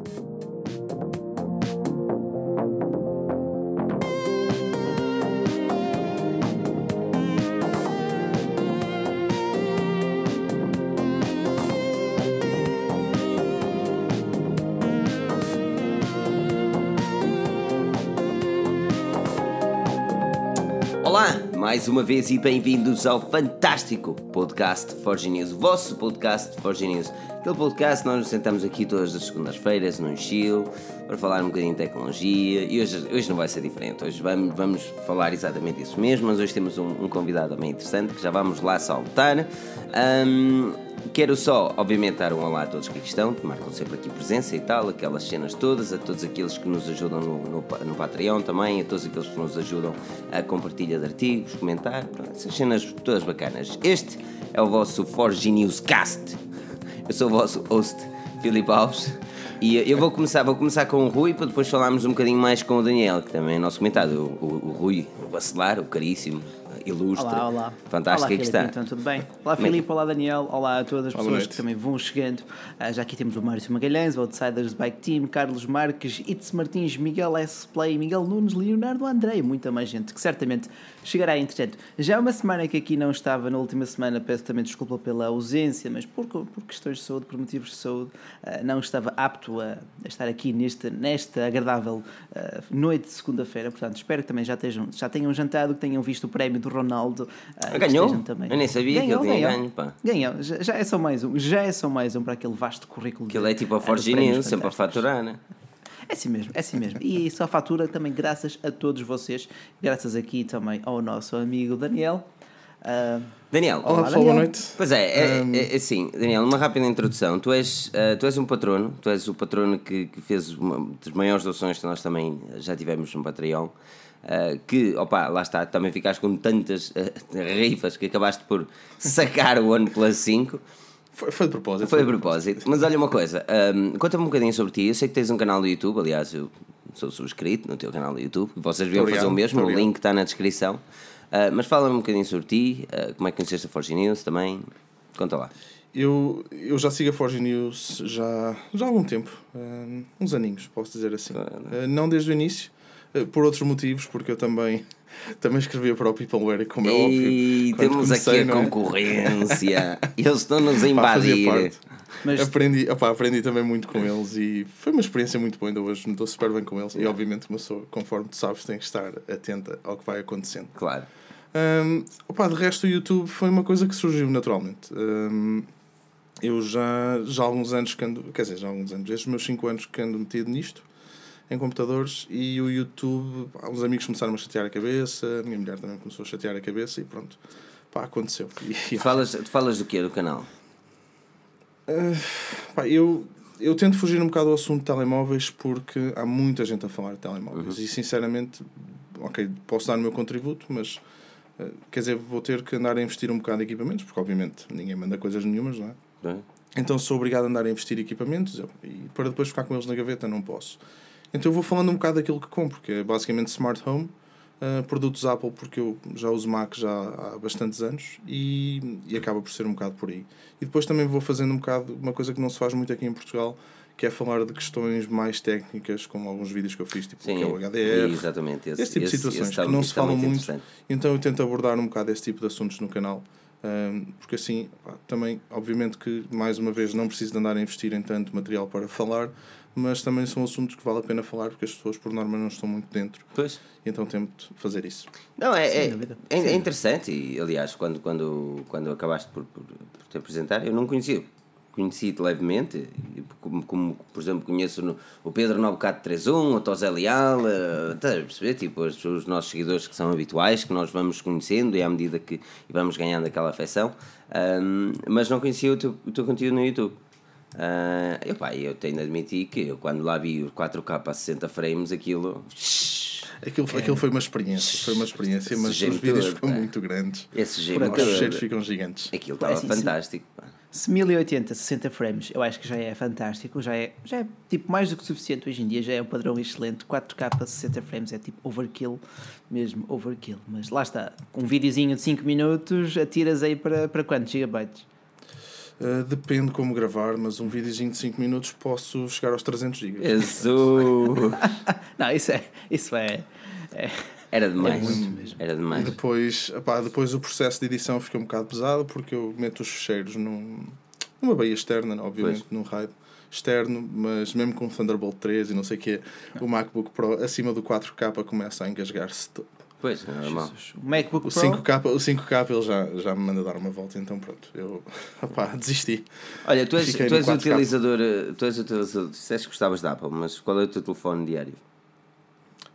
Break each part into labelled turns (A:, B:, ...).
A: Olá, mais uma vez e bem-vindos ao fantástico podcast Forge News, o vosso podcast Forge News. Aquele podcast nós nos sentamos aqui todas as segundas-feiras num chill para falar um bocadinho de tecnologia e hoje, hoje não vai ser diferente. Hoje vamos, vamos falar exatamente isso mesmo, mas hoje temos um, um convidado bem interessante que já vamos lá saltar. Um, Quero só, obviamente, dar um olá a todos que aqui estão, que marcam sempre aqui presença e tal, aquelas cenas todas, a todos aqueles que nos ajudam no, no, no Patreon também, a todos aqueles que nos ajudam a compartilhar de artigos, comentar, essas cenas todas bacanas. Este é o vosso Forge News Cast. Eu sou o vosso host, Filipe Alves. E eu vou começar, vou começar com o Rui para depois falarmos um bocadinho mais com o Daniel, que também é nosso comentado. O, o, o Rui, o Bacelar, o caríssimo, ilustre.
B: Olá, olá.
A: Fantástico
B: olá,
A: que está.
B: Então, tudo bem? Olá, Filipe, olá, Daniel, olá a todas as
C: Olá,
B: pessoas
C: noite.
B: que também vão chegando. Ah, já aqui temos o Márcio Magalhães, o Outsiders Bike Team, Carlos Marques, Itz Martins, Miguel S. Play, Miguel Nunes, Leonardo André e muita mais gente que certamente chegará entretanto. Já uma semana que aqui não estava, na última semana, peço também desculpa pela ausência, mas por, por questões de saúde, por motivos de saúde, ah, não estava apto a, a estar aqui nesta, nesta agradável ah, noite de segunda-feira. Portanto, espero que também já, estejam, já tenham jantado, que tenham visto o prémio do Ronaldo. que
A: Ganhou?
B: também.
A: Eu nem sabia que ele tinha
B: ganhou.
A: ganho, pá.
B: Ganhou, já, já é só mais um, já é só mais um para aquele vasto currículo.
A: Que ele é tipo a News, sempre a faturar, né?
B: É assim mesmo, é assim mesmo. E só fatura também graças a todos vocês, graças aqui também ao nosso amigo Daniel. Ah,
A: Daniel,
C: Olá,
B: Olá,
C: pessoal, boa
B: Daniel.
C: noite.
A: Pois é, é, é, é assim, Daniel, uma rápida introdução. Tu és, eh, tu és um patrono, tu és o patrono que, que fez uma das maiores doações que nós também já tivemos no Patreon. Eh, que, opa, lá está, também ficaste com tantas eh, rifas que acabaste por sacar o OnePlus 5.
C: Foi, foi de propósito.
A: Foi a propósito. Mas olha uma coisa, hum, conta-me um bocadinho sobre ti. Eu sei que tens um canal do YouTube, aliás, eu sou subscrito no teu canal do YouTube. Vocês deviam fazer o mesmo, o link está na descrição. Uh, mas fala-me um bocadinho sobre ti, uh, como é que conheceste a Forge News também. Conta lá.
C: Eu, eu já sigo a Forge News já, já há algum tempo. uns aninhos, posso dizer assim. Uh, não desde o início, uh, por outros motivos, porque eu também, também escrevia para o Peopleware, como é óbvio.
A: E temos aqui
C: comecei,
A: a
C: não é?
A: concorrência. Eles estão-nos a invadir.
B: Mas-
C: Aprendi, opá, aprendi também muito com eles e foi uma experiência muito boa. Ainda hoje me estou super bem com eles. E obviamente, uma pessoa, conforme tu sabes, tem que estar atenta ao que vai acontecendo.
A: Claro.
C: Um, opa, de resto, o YouTube foi uma coisa que surgiu naturalmente. Um, eu já, já há alguns anos que ando, quer dizer, já há alguns anos, estes meus 5 anos que ando metido nisto, em computadores, e o YouTube, os amigos começaram a chatear a cabeça, a minha mulher também começou a chatear a cabeça, e pronto, pá, aconteceu. E,
A: falas, falas do quê do canal?
C: pá, eu, eu tento fugir um bocado ao assunto de telemóveis porque há muita gente a falar de telemóveis,
A: Uhum.
C: e sinceramente, ok, posso dar o meu contributo, mas. eh, Quer dizer, vou ter que andar a investir um bocado em equipamentos, porque obviamente ninguém manda coisas nenhumas, não é?
A: É?
C: Então sou obrigado a andar a investir em equipamentos eu- e para depois ficar com eles na gaveta não posso. Então eu vou falando um bocado daquilo que compro, que é basicamente smart home, uh, produtos Apple, porque eu já uso Mac já há bastantes anos e, e acaba por ser um bocado por aí. E depois também vou fazendo um bocado uma coisa que não se faz muito aqui em Portugal, que é falar de questões mais técnicas, como alguns vídeos que eu fiz, tipo o que é o HDR,
A: exatamente. Esse,
C: esse tipo de situações que não se falam muito. Então eu tento abordar um bocado esse tipo de assuntos no canal. hum, porque assim, também, obviamente que mais uma vez não preciso de andar a investir em tanto material para falar, mas também são assuntos que vale a pena falar porque as pessoas por norma não estão muito dentro.
A: Pois.
C: Então tento fazer isso.
A: Não, é, é, é, é interessante e, aliás, quando, quando, quando acabaste por, por, por te apresentar, eu não conhecia. Conheci-te levemente, como, como, por exemplo, conheço no- o Pedro 9431, o Tosé Leal, eh, estás a perceber? Tipo, os, os nossos seguidores que são habituais, que nós vamos conhecendo e à medida que vamos ganhando aquela afeição, Ahm, mas não conhecia o teu, o teu conteúdo no YouTube. Ah, eu, pá, eu tenho de admitir que eu, quando lá vi o 4K a 60 frames, aquilo.
C: Aquilo, aquilo foi uma experiência, foi uma experiência, mas os vídeos ficam
A: pá.
C: muito grandes.
A: Esse
C: Os
A: gêmeo.
C: cheiros ficam gigantes.
A: Aquilo estava
B: assim,
A: fantástico. pá.
B: Se 1080, 60 frames, eu acho que já é fantástico, já é, já é tipo mais do que suficiente hoje em dia, já é um padrão excelente. 4K 60 frames é tipo overkill, mesmo overkill. Mas lá está, com um videozinho de 5 minutos, atiras aí para, para quantos gigabytes?
C: Uh, depende como gravar, mas um videozinho de 5 minutos posso chegar aos 300 GB.
A: Jesus!
B: Não, isso é. Isso é, é-
A: Era demais.
B: É muito mesmo.
A: Era
C: E
A: demais.
C: depois, epá, depois o processo de edição fica um bocado pesado porque eu meto os fecheiros num, numa baía externa, obviamente, num RAID externo, mas mesmo com o Thunderbolt 3 e não sei o quê, o MacBook Pro acima do 4K começa a engasgar-se todo.
A: Pois, é normal.
B: Jesus. O MacBook
C: O
B: Pro.
C: 5K, o 5K ele já, já me manda dar uma volta, então pronto, eu opá, desisti.
A: Olha, tu és,
C: Fiquei
A: tu és
C: 4K.
A: utilizador. eh, Tu és utilizador. Disseste que gostavas da Apple, mas qual é o teu telefone diário?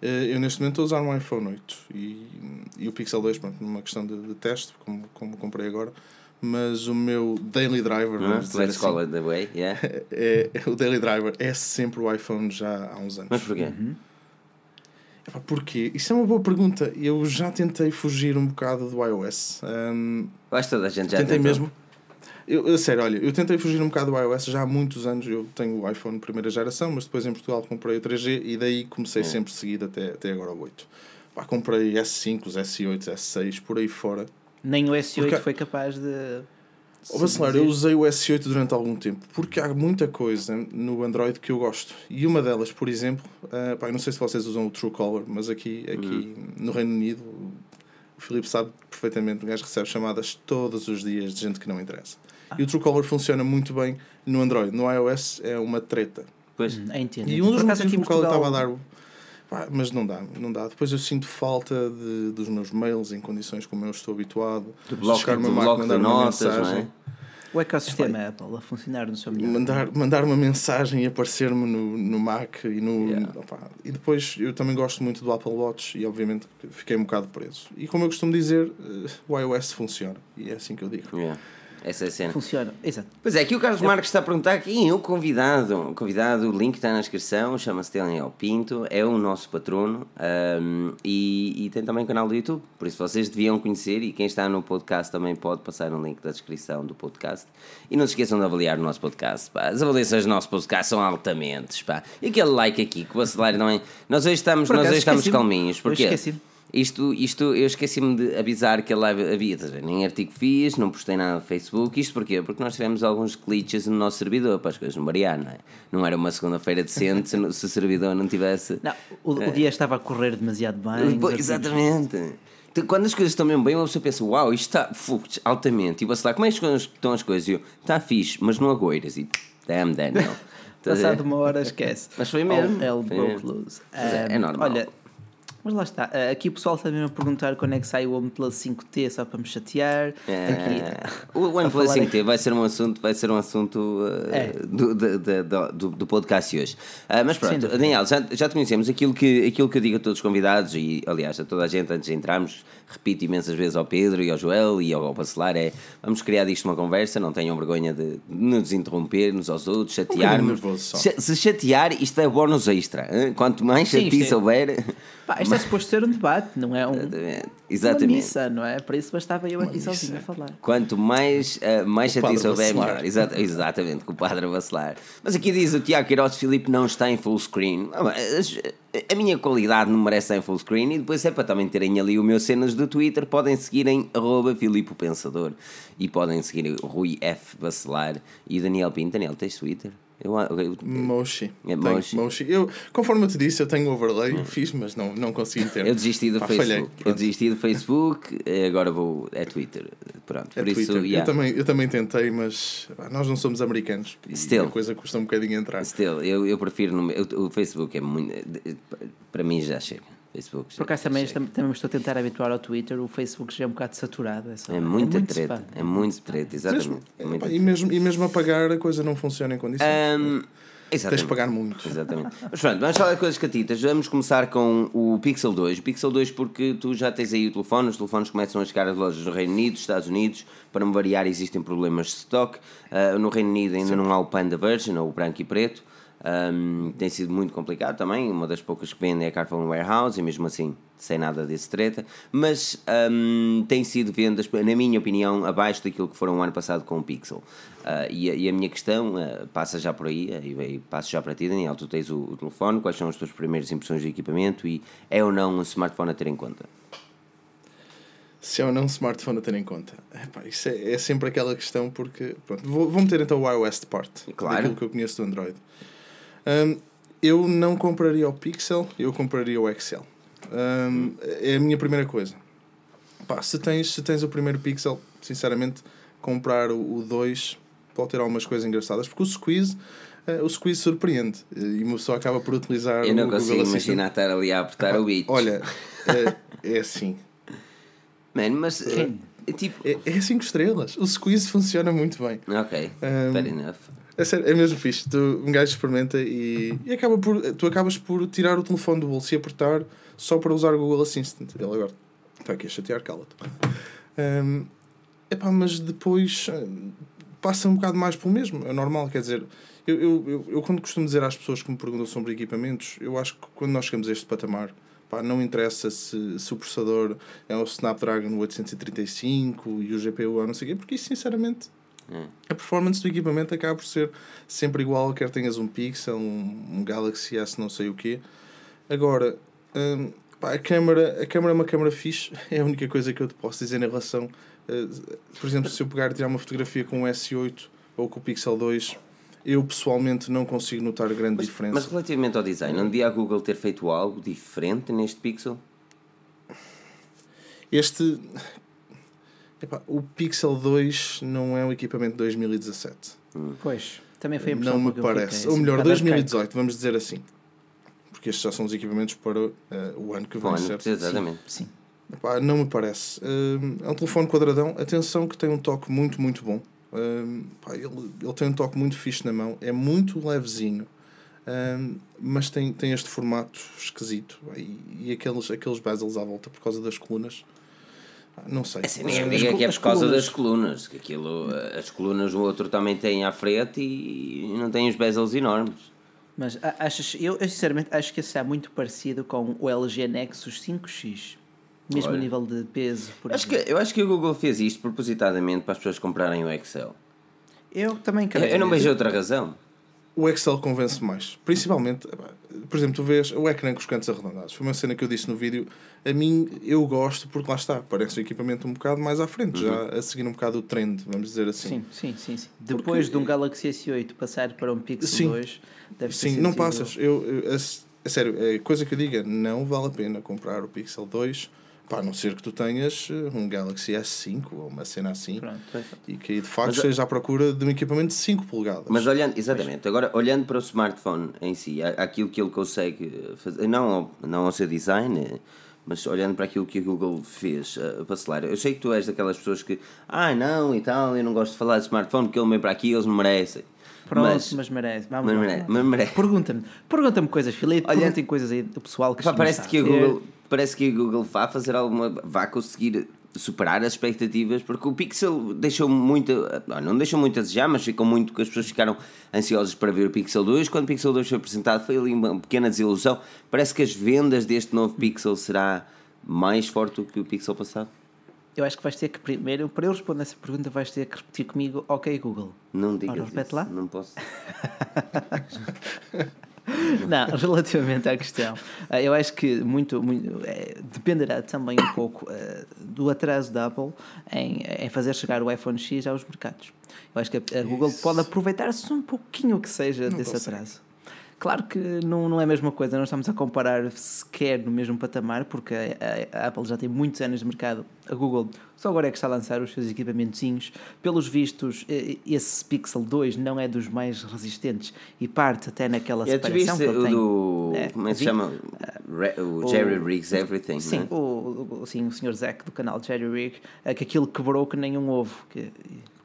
C: Eh, Eu neste momento estou a usar um iPhone 8 e, e o Pixel 2, pronto, numa questão de, de teste, como, como comprei agora, mas o meu daily driver,
A: é?
C: vamos dizer
A: Let's call
C: assim,
A: it the way, yeah?
C: é, é- o daily driver é sempre o iPhone já há uns anos.
A: Mas porquê?
C: Epá, Porquê? Isso é uma boa pergunta. Eu já tentei fugir um bocado do iOS.
A: Eu acho que toda a gente já
C: tentei
A: tentou.
C: mesmo. Eu, a sério, olha, eu tentei fugir um bocado do iOS já há muitos anos. Eu tenho o iPhone primeira geração, mas depois em Portugal comprei o 3G e daí comecei
A: É.
C: sempre seguido até, até agora o 8. Pá, comprei S5, os S8, S6, por aí fora.
B: Nem o S8
C: Porque-
B: foi capaz de.
C: Ô Bacelar, eu usei o S8 durante algum tempo porque há muita coisa no Android que eu gosto. E uma delas, por exemplo, ah, pá, eu não sei se vocês usam o Truecaller, mas aqui, aqui no Reino Unido, o Filipe sabe perfeitamente, o gajo recebe chamadas todos os dias de gente que não interessa. E o Truecaller funciona muito bem no Android. No iOS é uma treta.
A: Pois.
B: Hum, entendo.
C: E um dos motivos pelo qual eu estava a dar. Pá, mas não dá, não dá. Depois eu sinto falta de, dos meus mails em condições como eu estou habituado.
A: Do bloco,
C: Chegar uma máquina,
A: de
C: mandar uma
A: notas, não
C: mensagem.
A: é?
B: O ecossistema Apple a funcionar no seu melhor.
C: mandar, mandar uma mensagem e aparecer-me no, no Mac e no.
A: Yeah.
C: opá, e depois eu também gosto muito do Apple Watch e obviamente fiquei um bocado preso. E como eu costumo dizer, eh, o iOS funciona. E é assim que eu digo.
A: Yeah. Essa é a cena.
B: Funciona. Exato.
A: Pois é, aqui o Carlos Marques está a perguntar quem é o convidado. O convidado, o link está na descrição, chama-se Daniel Pinto, é o nosso patrono ahm, e, e tem também um canal do YouTube. Por isso vocês deviam conhecer e quem está no podcast também pode passar no link da descrição do podcast. E não se esqueçam de avaliar o nosso podcast. Pá. As avaliações do nosso podcast são altamente. Pá. E aquele like aqui que o aceler também. Nós hoje estamos, nós hoje estamos calminhos.
B: Hoje
A: Porquê?
B: esqueci-me.
A: Isto, isto eu esqueci-me de avisar que a live havia, nem artigo fiz, não postei nada no Facebook. Isto porquê? Porque nós tivemos alguns glitches no nosso servidor para as coisas não variar, não é? Não era uma segunda-feira decente se, se o servidor não tivesse.
B: Não, o, o dia estava a correr demasiado bem. Artigos-
A: Exatamente. Quando as coisas estão mesmo bem, uma pessoa pensa, uau, isto está fu, altamente. E você lá, como é que estão as coisas? E eu, está fixe, mas não agoiras. E damn, Daniel.
B: Passado uma hora, esquece.
A: Mas foi mesmo.
B: All hell broke loose.
A: É- é normal.
B: Olha, mas lá está. Ah, Aqui o pessoal está mesmo a perguntar quando é que sai o OnePlus 5T, só para me chatear.
A: É,
B: Aqui,
A: o OnePlus
B: falar
A: 5T vai ser um assunto, vai ser um assunto uh,
B: É.
A: do, do, do, do, podcast hoje. Uh, mas pronto. Daniel, já, já te conhecemos. Aquilo que, aquilo que eu digo a todos os convidados e, aliás, a toda a gente antes de entrarmos, repito imensas vezes ao Pedro e ao Joel e ao, Bacelar: é vamos criar disto uma conversa, não tenham vergonha de nos interromper uns aos outros, chatearmos.
C: nervoso só.
A: Se, chatear, isto é bónus extra. hein? Quanto mais chatice
B: isto é-
A: houver.
B: Pá, isto é suposto ser um debate, não é um,
A: Exatamente.
B: uma
A: Exatamente.
B: missa, não é? Para isso bastava eu aqui sozinho a falar.
A: Quanto mais, uh, mais chatice houver, melhor. Exata- exatamente, com o padre a vacilar. Mas aqui diz o Tiago Queiroz Filipe não está em full screen. Ah, mas A minha qualidade não merece em full screen. E depois é para também terem ali o meu cenas do Twitter. Podem seguir em arroba Filipe Pensador. E podem seguir Rui F. Vacilar e Daniel Pinto. Daniel, tens Twitter? Eu, eu,
C: Moshi.
A: É Moshi.
C: Moshi. Eu, conforme eu te disse, eu tenho overlay, fiz, mas não, não consegui ter.
A: eu desisti do
C: Pá,
A: Facebook.
C: falhei.
A: Eu desisti do Facebook. eh, Agora vou. É Twitter. Pronto.
C: É
A: Por isso,
C: Twitter.
A: yeah.
C: eu, também, eu também tentei, mas nós não somos americanos.
A: Still.
C: a coisa custa um bocadinho entrar.
A: Still, eu, eu prefiro. No, meu- o Facebook é muito. Para mim já chega. Facebook já,
B: Por acaso também,
A: chega.
B: também estou a tentar habituar ao Twitter, o Facebook já é um bocado saturado. É, só-
A: É muita
B: muito
A: treta.
B: spam.
A: É muito treta, exatamente.
C: Mesmo,
A: É muita
C: pá, e, mesmo, e mesmo a pagar a coisa não funciona em condições. Tens
A: exatamente.
C: de pagar muito.
A: Exatamente. Mas pronto, vamos falar de coisas catitas. Vamos começar com o Pixel 2. O Pixel 2 porque tu já tens aí o telefone, os telefones começam a chegar às lojas do Reino Unido, Estados Unidos. Para me variar, existem problemas de stock. Ah, no Reino Unido ainda não há o Panda Version, ou o branco e preto. Ahm, tem sido muito complicado também. Uma das poucas que vendem é a Carphone Warehouse, e mesmo assim, sem nada desse treta. Mas ahm, tem sido vendas, na minha opinião, abaixo daquilo que foram o ano passado com o Pixel. Ah, e, a, e a minha questão ah, passa já por aí, e, e passo já para ti, Daniel. Tu tens o, o telefone, quais são as tuas primeiras impressões de equipamento e é ou não um smartphone a ter em conta?
C: Se é ou não um smartphone a ter em conta. Epá, isso é, é sempre aquela questão porque. Pronto, vou, vou meter então o iOS de parte.
A: Claro.
C: Daquilo que eu conheço do Android. Hum, eu não compraria o Pixel, eu compraria o Excel. Hum, é a minha primeira coisa. Pá, se, tens, se tens o primeiro Pixel, sinceramente, comprar o, o 2 pode ter algumas coisas engraçadas, porque o Squeeze, eh, o Squeeze surpreende e uma pessoa acaba por utilizar
A: Eu não
C: o
A: consigo
C: Google
A: imaginar estar ali a apertar o bit.
C: Olha, é, é assim.
A: Mano, mas. É tipo.
C: É, é 5 estrelas. O Squeeze funciona muito bem.
A: Ok,
C: Um,
A: fair enough.
C: É, sério, é mesmo fixe. Tu, um gajo experimenta e, e acaba por, tu acabas por tirar o telefone do bolso e apertar só para usar o Google Assistant. Ele agora está aqui a chatear, cala-te. Um, epá, mas depois hum, passa um bocado mais pelo mesmo. É normal, quer dizer. Eu, eu, eu, eu quando costumo dizer às pessoas que me perguntam sobre equipamentos, eu acho que quando nós chegamos a este patamar, pá, não interessa se, se o processador é o Snapdragon 835 e o GPU não sei o quê, porque isso sinceramente A performance do equipamento acaba por ser sempre igual, quer tenhas um Pixel, um, um Galaxy S, não sei o quê. Agora, hum, pá, a câmera, a câmera é uma câmera fixe, é a única coisa que eu te posso dizer em relação. eh, por exemplo, se eu pegar e tirar uma fotografia com o S8 ou com o Pixel 2, eu pessoalmente não consigo notar grande
A: Mas,
C: diferença.
A: mas relativamente ao design, não devia a Google ter feito algo diferente neste Pixel?
C: Este. Epá, o Pixel 2 não é um equipamento de 2017.
B: Pois, também foi a impressão
C: Não me parece.
B: fiquei,
C: Ou melhor,
B: um bocado arcaico.
C: 2018, vamos dizer assim. Porque estes já são os equipamentos para eh, o ano que vem,
A: Bom,
C: certo?
A: exatamente.
B: Sim.
C: Epá, não me parece. Hum, é um telefone quadradão. Atenção que tem um toque muito, muito bom. Hum, pá, ele, ele tem um toque muito fixe na mão. É muito levezinho. Hum, mas tem, tem este formato esquisito. E, e aqueles, aqueles bezels à volta por causa das colunas. Não sei.
A: Assim, ninguém
C: Hum,
A: diga que é por causa
B: colunas.
A: das colunas, que aquilo, eh, as colunas o outro também tem à frente e não tem os bezels enormes.
B: Mas a- achas, eu, eu sinceramente acho que esse está muito parecido com o LG Nexus 5X. Mesmo
A: Olha.
B: a nível de peso, por
A: Acho que, eu acho que o Google fez isto propositadamente para as pessoas comprarem o Excel.
B: Eu também
A: Eu,
B: creio.
A: eu não vejo outra razão.
C: O Excel convence mais. Principalmente, por exemplo, tu vês o ecrã com os cantos arredondados. Foi uma cena que eu disse no vídeo. A mim, eu gosto porque lá está. Parece o equipamento um bocado mais à frente, já a seguir um bocado o trend, vamos dizer assim.
B: Sim, sim, sim. sim. Depois de um Galaxy S8 passar para um Pixel
C: Sim.
B: 2, deve
C: Sim, não passas. Eu, eu, a, a sério, é coisa que eu diga, não vale a pena comprar o Pixel 2, pá, a não ser que tu tenhas eh, um Galaxy S5 ou uma cena assim
B: Pronto.
C: e que aí de facto
A: Mas,
C: esteja à procura de um equipamento de 5 polegadas.
A: Mas olhando, exatamente, agora olhando para o smartphone em si, aquilo que ele consegue fazer, não ao, não ao seu design, mas olhando para aquilo que a Google fez eh, para acelerar, eu sei que tu és daquelas pessoas que, ah não e tal, eu não gosto de falar de smartphone porque ele vem para aqui, eles não merecem.
B: Pronto,
A: mas,
B: mas, merece. Vamos
A: mas merece, merece.
B: Pergunta-me. Pergunta-me coisas, Filipe.
A: Olha-
B: Perguntem coisas aí do pessoal que
A: Pá, parece que a. Google parece que a Google vá fazer alguma vá conseguir superar as expectativas porque o Pixel deixou muito não, não deixou muito a desejar mas ficou muito que as pessoas ficaram ansiosas para ver o Pixel 2 quando o Pixel 2 foi apresentado foi ali uma pequena desilusão parece que as vendas deste novo Pixel será mais forte do que o Pixel passado
B: Eu acho que vais ter que primeiro, para eu responder essa pergunta, vais ter que repetir comigo, ok, Google.
A: não digas
B: Ora, repete
A: isso,
B: lá.
A: não posso
B: Não, relativamente à questão, eh, eu acho que muito, muito eh, dependerá também um pouco eh, do atraso da Apple em, em fazer chegar o iPhone X aos mercados. Eu acho que a, a Google pode aproveitar-se um pouquinho que seja desse
C: consegue.
B: atraso. Claro que não, não é a mesma coisa, não estamos a comparar sequer no mesmo patamar, porque a, a- Apple já tem muitos anos de mercado, a Google só agora é que está a lançar os seus equipamentozinhos. Pelos vistos, eh, esse Pixel 2 não é dos mais resistentes e parte até naquela separação que ele tem.
A: do
B: É,
A: como é que se chama Re- o Jerry Riggs Everything
B: Sim,
A: não é?
B: o, sim, o Sr. Zack do canal Jerry Rig, é que aquilo quebrou que nem um ovo. Que,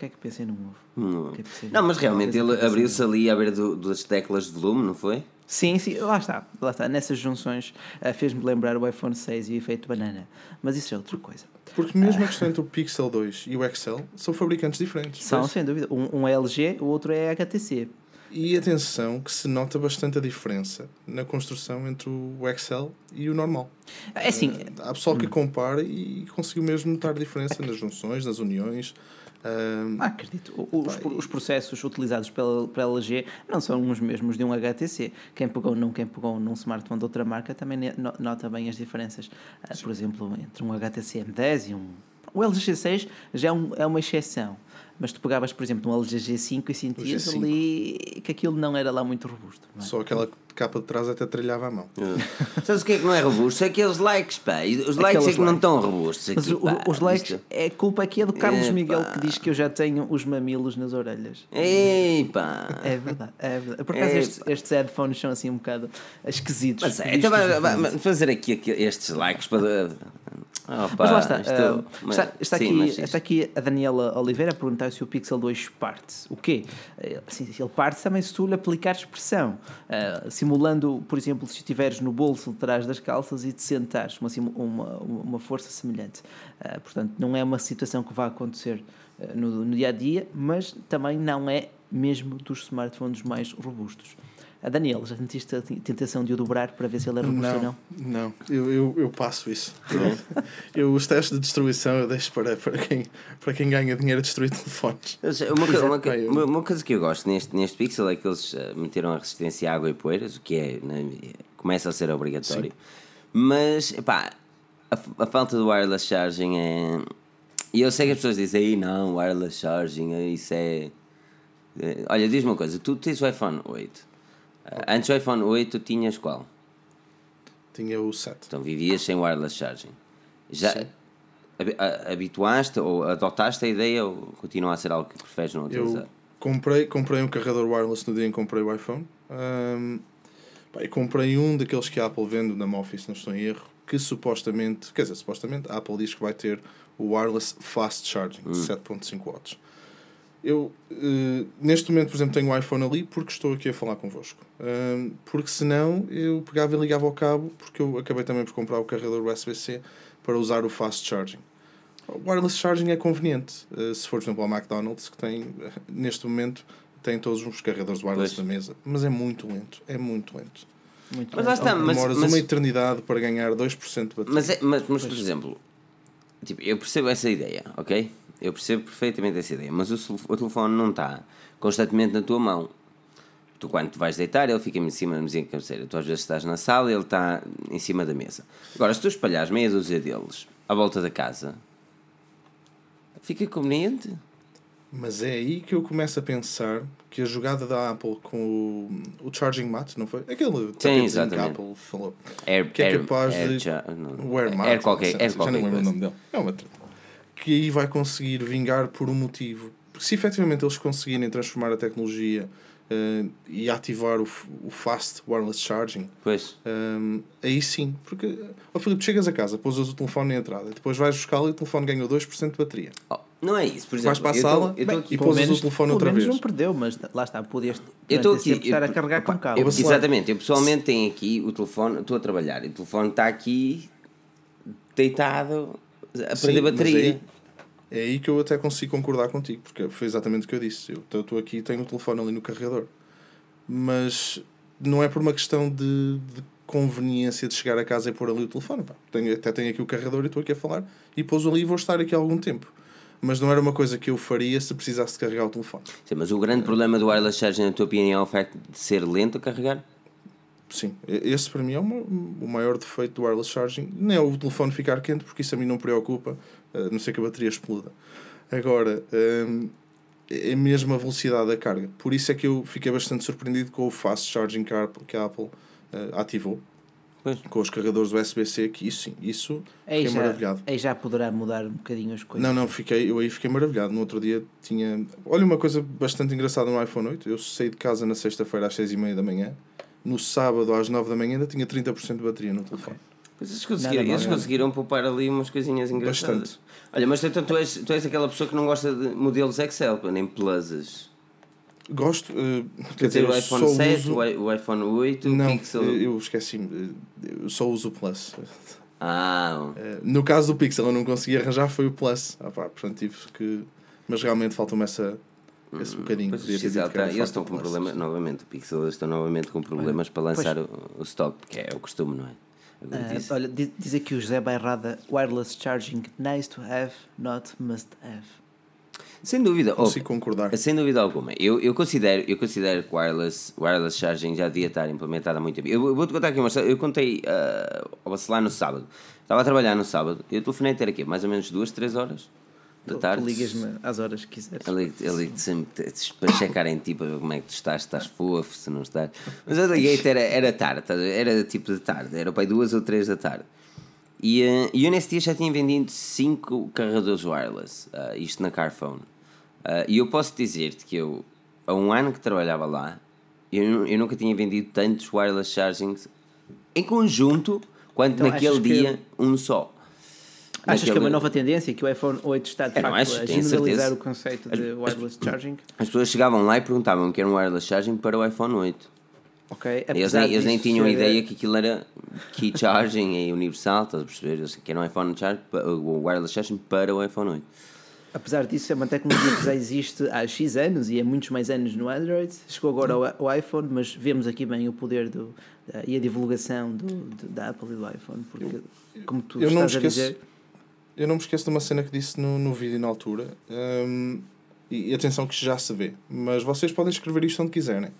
B: o que é que pensei num ovo?
A: Não.
B: É que pensei
A: Não, mas realmente ele abriu-se ali à beira do- das teclas de volume, não foi?
B: Sim, sim, lá está, lá está. Nessas junções eh, fez-me lembrar o iPhone 6 e o efeito banana. Mas isso é outra coisa.
C: Porque mesmo a questão entre o Pixel 2 e o Excel são fabricantes diferentes.
B: São,
C: pois?
B: sem dúvida. Um, um é LG, o outro é HTC.
C: E atenção que se nota bastante a diferença na construção entre o Excel e o normal.
B: É assim,
C: Há pessoal que compara e conseguiu mesmo notar a diferença nas junções, nas uniões. Ahm,
B: Ah, acredito. Os, os processos utilizados pela, pela LG não são os mesmos de um HTC. Quem pegou num, quem pegou num smartphone de outra marca também nota bem as diferenças. Ah, por exemplo, entre um HTC M10 e um O LG G6 já é, um, é uma exceção. Mas tu pegavas, por exemplo, um LG G5 e sentias
C: G5.
B: ali que aquilo não era lá muito robusto. não é?
C: Só aquela capa de trás até trilhava a mão.
A: Sabes o que é que não é robusto? São aqueles likes, pá. Os likes é que não estão robustos aqui,
B: Mas o-
A: pá.
B: os likes,
A: Isto-
B: é a culpa aqui é do Carlos. Miguel que diz que eu já tenho os mamilos nas orelhas.
A: Ei, pá.
B: É verdade, é verdade. Por acaso estes, estes headphones são assim um bocado esquisitos.
A: Mas é, então vai- vai fazer aqui, aqui estes likes para. Oh, pá,
B: Mas lá está. ah,
A: mas-
B: está, está
A: sim,
B: aqui, está aqui a Daniela Oliveira a perguntar se o Pixel 2 parte. O quê? Eh, Assim, ele parte também se tu lhe aplicares pressão. Ah, simulando, por exemplo, se estiveres no bolso de trás das calças e te sentares, uma, uma, uma força semelhante. Ah, portanto, não é uma situação que vai acontecer ah, no, no dia a dia, mas também não é mesmo dos smartphones mais robustos. A Daniela, já sentiste a tentação de o dobrar para ver se ele é robusto ou
C: Não,
B: não?
C: não, eu, eu, eu passo isso. Eu, os testes de destruição eu deixo para, para, quem, para quem ganha dinheiro a destruir telefones.
A: Uma, coisa- uma, uma- uma coisa que eu gosto neste, neste Pixel é que eles eh, meteram a resistência à água e poeiras, o que é, né, começa a ser obrigatório. Mas, epá, a, a falta do wireless charging é. E eu sei que as pessoas dizem, aí não, wireless charging, eh, isso é. é-" Olha, diz-me uma coisa, tu tens o iPhone 8. Eh, Antes do iPhone 8 tu tinhas qual?
C: Tinha o 7.
A: Então vivias sem wireless charging. Já a- habituaste ou adotaste a ideia ou continua a ser algo que preferes não utilizar?
C: Eu comprei, comprei um carregador wireless no dia em que comprei o iPhone. Ahm, pá, e comprei um daqueles que a Apple vende na Office, não estou em erro, que supostamente, quer dizer, supostamente a Apple diz que vai ter o wireless fast charging de 7.5 watts. Eu, eh, neste momento, por exemplo, tenho o iPhone ali porque estou aqui a falar convosco. Ahm, porque senão eu pegava e ligava ao cabo, porque eu acabei também por comprar o carregador USB-C para usar o fast charging. O wireless charging é conveniente. Uh, se for, por exemplo, ao McDonald's, que tem, uh, neste momento, tem todos os carregadores wireless
A: Pois.
C: na mesa. Mas é muito lento. É muito lento.
B: Muito
A: Mas lá está, mas,
C: Demoras
A: mas,
C: uma eternidade para ganhar 2% de bateria.
A: mas, é- mas, mas, por exemplo, tipo, eu percebo essa ideia, ok? Eu percebo perfeitamente essa ideia, mas o, telefone não está constantemente na tua mão. Tu, quando te vais deitar, ele fica em cima da mesinha de cabeceira. Tu, às vezes, estás na sala e ele está em cima da mesa. Agora, se tu espalhares meia dúzia deles à volta da casa, fica conveniente.
C: Mas é aí que eu começo a pensar que a jogada da Apple com o, o Charging Mat, não foi? Aquele tapetezinho que a. Apple falou.
A: Air,
C: Que é
A: air-
C: capaz
A: air
C: de-
A: cha- não,
C: O Air Mat.
A: air qualquer,
C: não sei,
A: air
C: já
A: qualquer
C: não lembro o nome dele. É uma treta. Que aí vai conseguir vingar por um motivo. Porque se efetivamente eles conseguirem transformar a tecnologia eh, e ativar o, o Fast Wireless Charging,
A: Pois.
C: Hum, aí sim, porque ó Filipe, chegas a casa, pousas o telefone na entrada, depois vais buscá-lo e o telefone ganhou 2% de bateria.
A: Oh, não é isso, por
C: Vais
A: exemplo.
C: para a sala
A: tô
C: bem, e pousas
B: menos-
C: o telefone outra
B: menos
C: vez.
B: não perdeu, mas lá está, podias
A: Eu estou aqui.
B: estar
A: eu-
B: a carregar com
A: opa,
B: cabo.
A: eu-
C: Vou falar-
A: exatamente, eu pessoalmente tenho aqui o telefone, estou a trabalhar e o telefone está aqui deitado a
C: Sim,
A: bateria.
C: aí- É aí que eu até consigo concordar contigo, porque foi exatamente o que eu disse. Eu estou aqui e tenho o telefone ali no carregador. Mas não é por uma questão de, de conveniência de chegar a casa e pôr ali o telefone. Pá. Tenho, até tenho aqui o carregador e estou aqui a falar e pôs ali e vou estar aqui algum tempo. Mas não era uma coisa que eu faria se precisasse de carregar o telefone.
A: Sim, mas o grande problema do wireless charging, na tua opinião, é o facto de ser lento a carregar?
C: Sim, e- esse para mim é uma- o maior defeito do wireless charging. Nem é o telefone ficar quente, porque isso a mim não preocupa, a não ser que a bateria exploda. Agora, hum, é mesmo a velocidade da carga. Por isso é que eu fiquei bastante surpreendido com o fast charging que a Apple, que a Apple eh, ativou.
A: Pois.
C: Com os carregadores USB-C, que isso sim, isso
B: Aí
C: fiquei
B: já,
C: maravilhado.
B: aí já poderá mudar um bocadinho as coisas.
C: Não, não, fiquei, eu aí fiquei maravilhado. No outro dia tinha. Olha, uma coisa bastante engraçada no iPhone 8. Eu saí de casa na sexta-feira às 6h30 da manhã. No sábado às 9 da manhã ainda tinha 30% de bateria no telefone.
A: Mas eles conseguiram, eles conseguiram poupar ali umas coisinhas engraçadas.
C: Bastante.
A: Olha, mas então tu és, tu és aquela pessoa que não gosta de modelos Excel, nem pluses.
C: Gosto, eh,
A: Quer dizer,
C: dizer,
A: o
C: eu
A: iPhone
C: só
A: 7,
C: uso...
A: o o iPhone 8, o
C: Não,
A: Pixel.
C: eh, eu esqueci-me. eh, Eu só uso o Plus.
A: Ah,
C: Eh, No caso do Pixel, eu não consegui arranjar, foi o Plus. Ah, pá, portanto, tive que. Mas realmente falta-me essa, esse bocadinho.
A: Pois,
C: Podia que
A: tá- eles estão com problema, novamente, o Pixel estão novamente com problemas para lançar o, o stock, porque é o costume, não é?
B: Ah,
A: disse.
B: olha, diz, diz aqui o José Bairrada: wireless charging, nice to have, not must have.
A: Sem dúvida.
C: Consigo
A: Oh,
C: concordar.
A: Sem dúvida alguma. Eu, eu, considero, eu considero que wireless, wireless charging já devia estar implementado há muito tempo. Eu, eu vou-te contar aqui uma história. Eu contei uh, ao Bacelar no sábado. Estava a trabalhar no sábado. Eu telefonei ter aqui mais ou menos duas, três horas
B: Tu-
A: tarde.
B: Ligas-me às horas que quiseres.
A: Eu ligo- sempre para checar em ti para ver como é que tu estás, se estás fofo, se não estás. Mas eu liguei era, era tarde, ver? era tipo de tarde, era para duas ou três da tarde. E e eu nesse dia já tinha vendido cinco carregadores wireless, ah, isto na Carphone. Ah, e eu posso dizer-te que eu, há um ano que trabalhava lá, eu, eu nunca tinha vendido tantos wireless chargings em conjunto quanto
B: Então,
A: naquele
B: que-
A: dia um só.
B: Achas que é
A: Naquele-
B: uma nova tendência que o iPhone 8 está de
A: Eu não
B: facto
A: acho,
B: a generalizar
A: certeza.
B: o conceito de wireless charging?
A: As pessoas chegavam lá e perguntavam que era um wireless charging para o iPhone 8.
B: Ok,
A: Eles
B: apesar
A: nem, eles nem tinham
B: ser-
A: ideia que aquilo era key charging e universal, estás a perceber? Eles que era um iPhone charging, pa- o wireless charging para o iPhone 8.
B: Apesar disso, é uma tecnologia que já existe há X anos e há muitos mais anos no Android. Chegou agora ao, ao iPhone, mas vemos aqui bem o poder do, da- e a divulgação do, do- da Apple e do iPhone. Porque, como tu
C: eu
B: estás a dizer,
C: Eu não me esqueço de uma cena que disse no, no vídeo na altura. hum, e, e atenção que já se vê. Mas vocês podem escrever isto onde quiserem.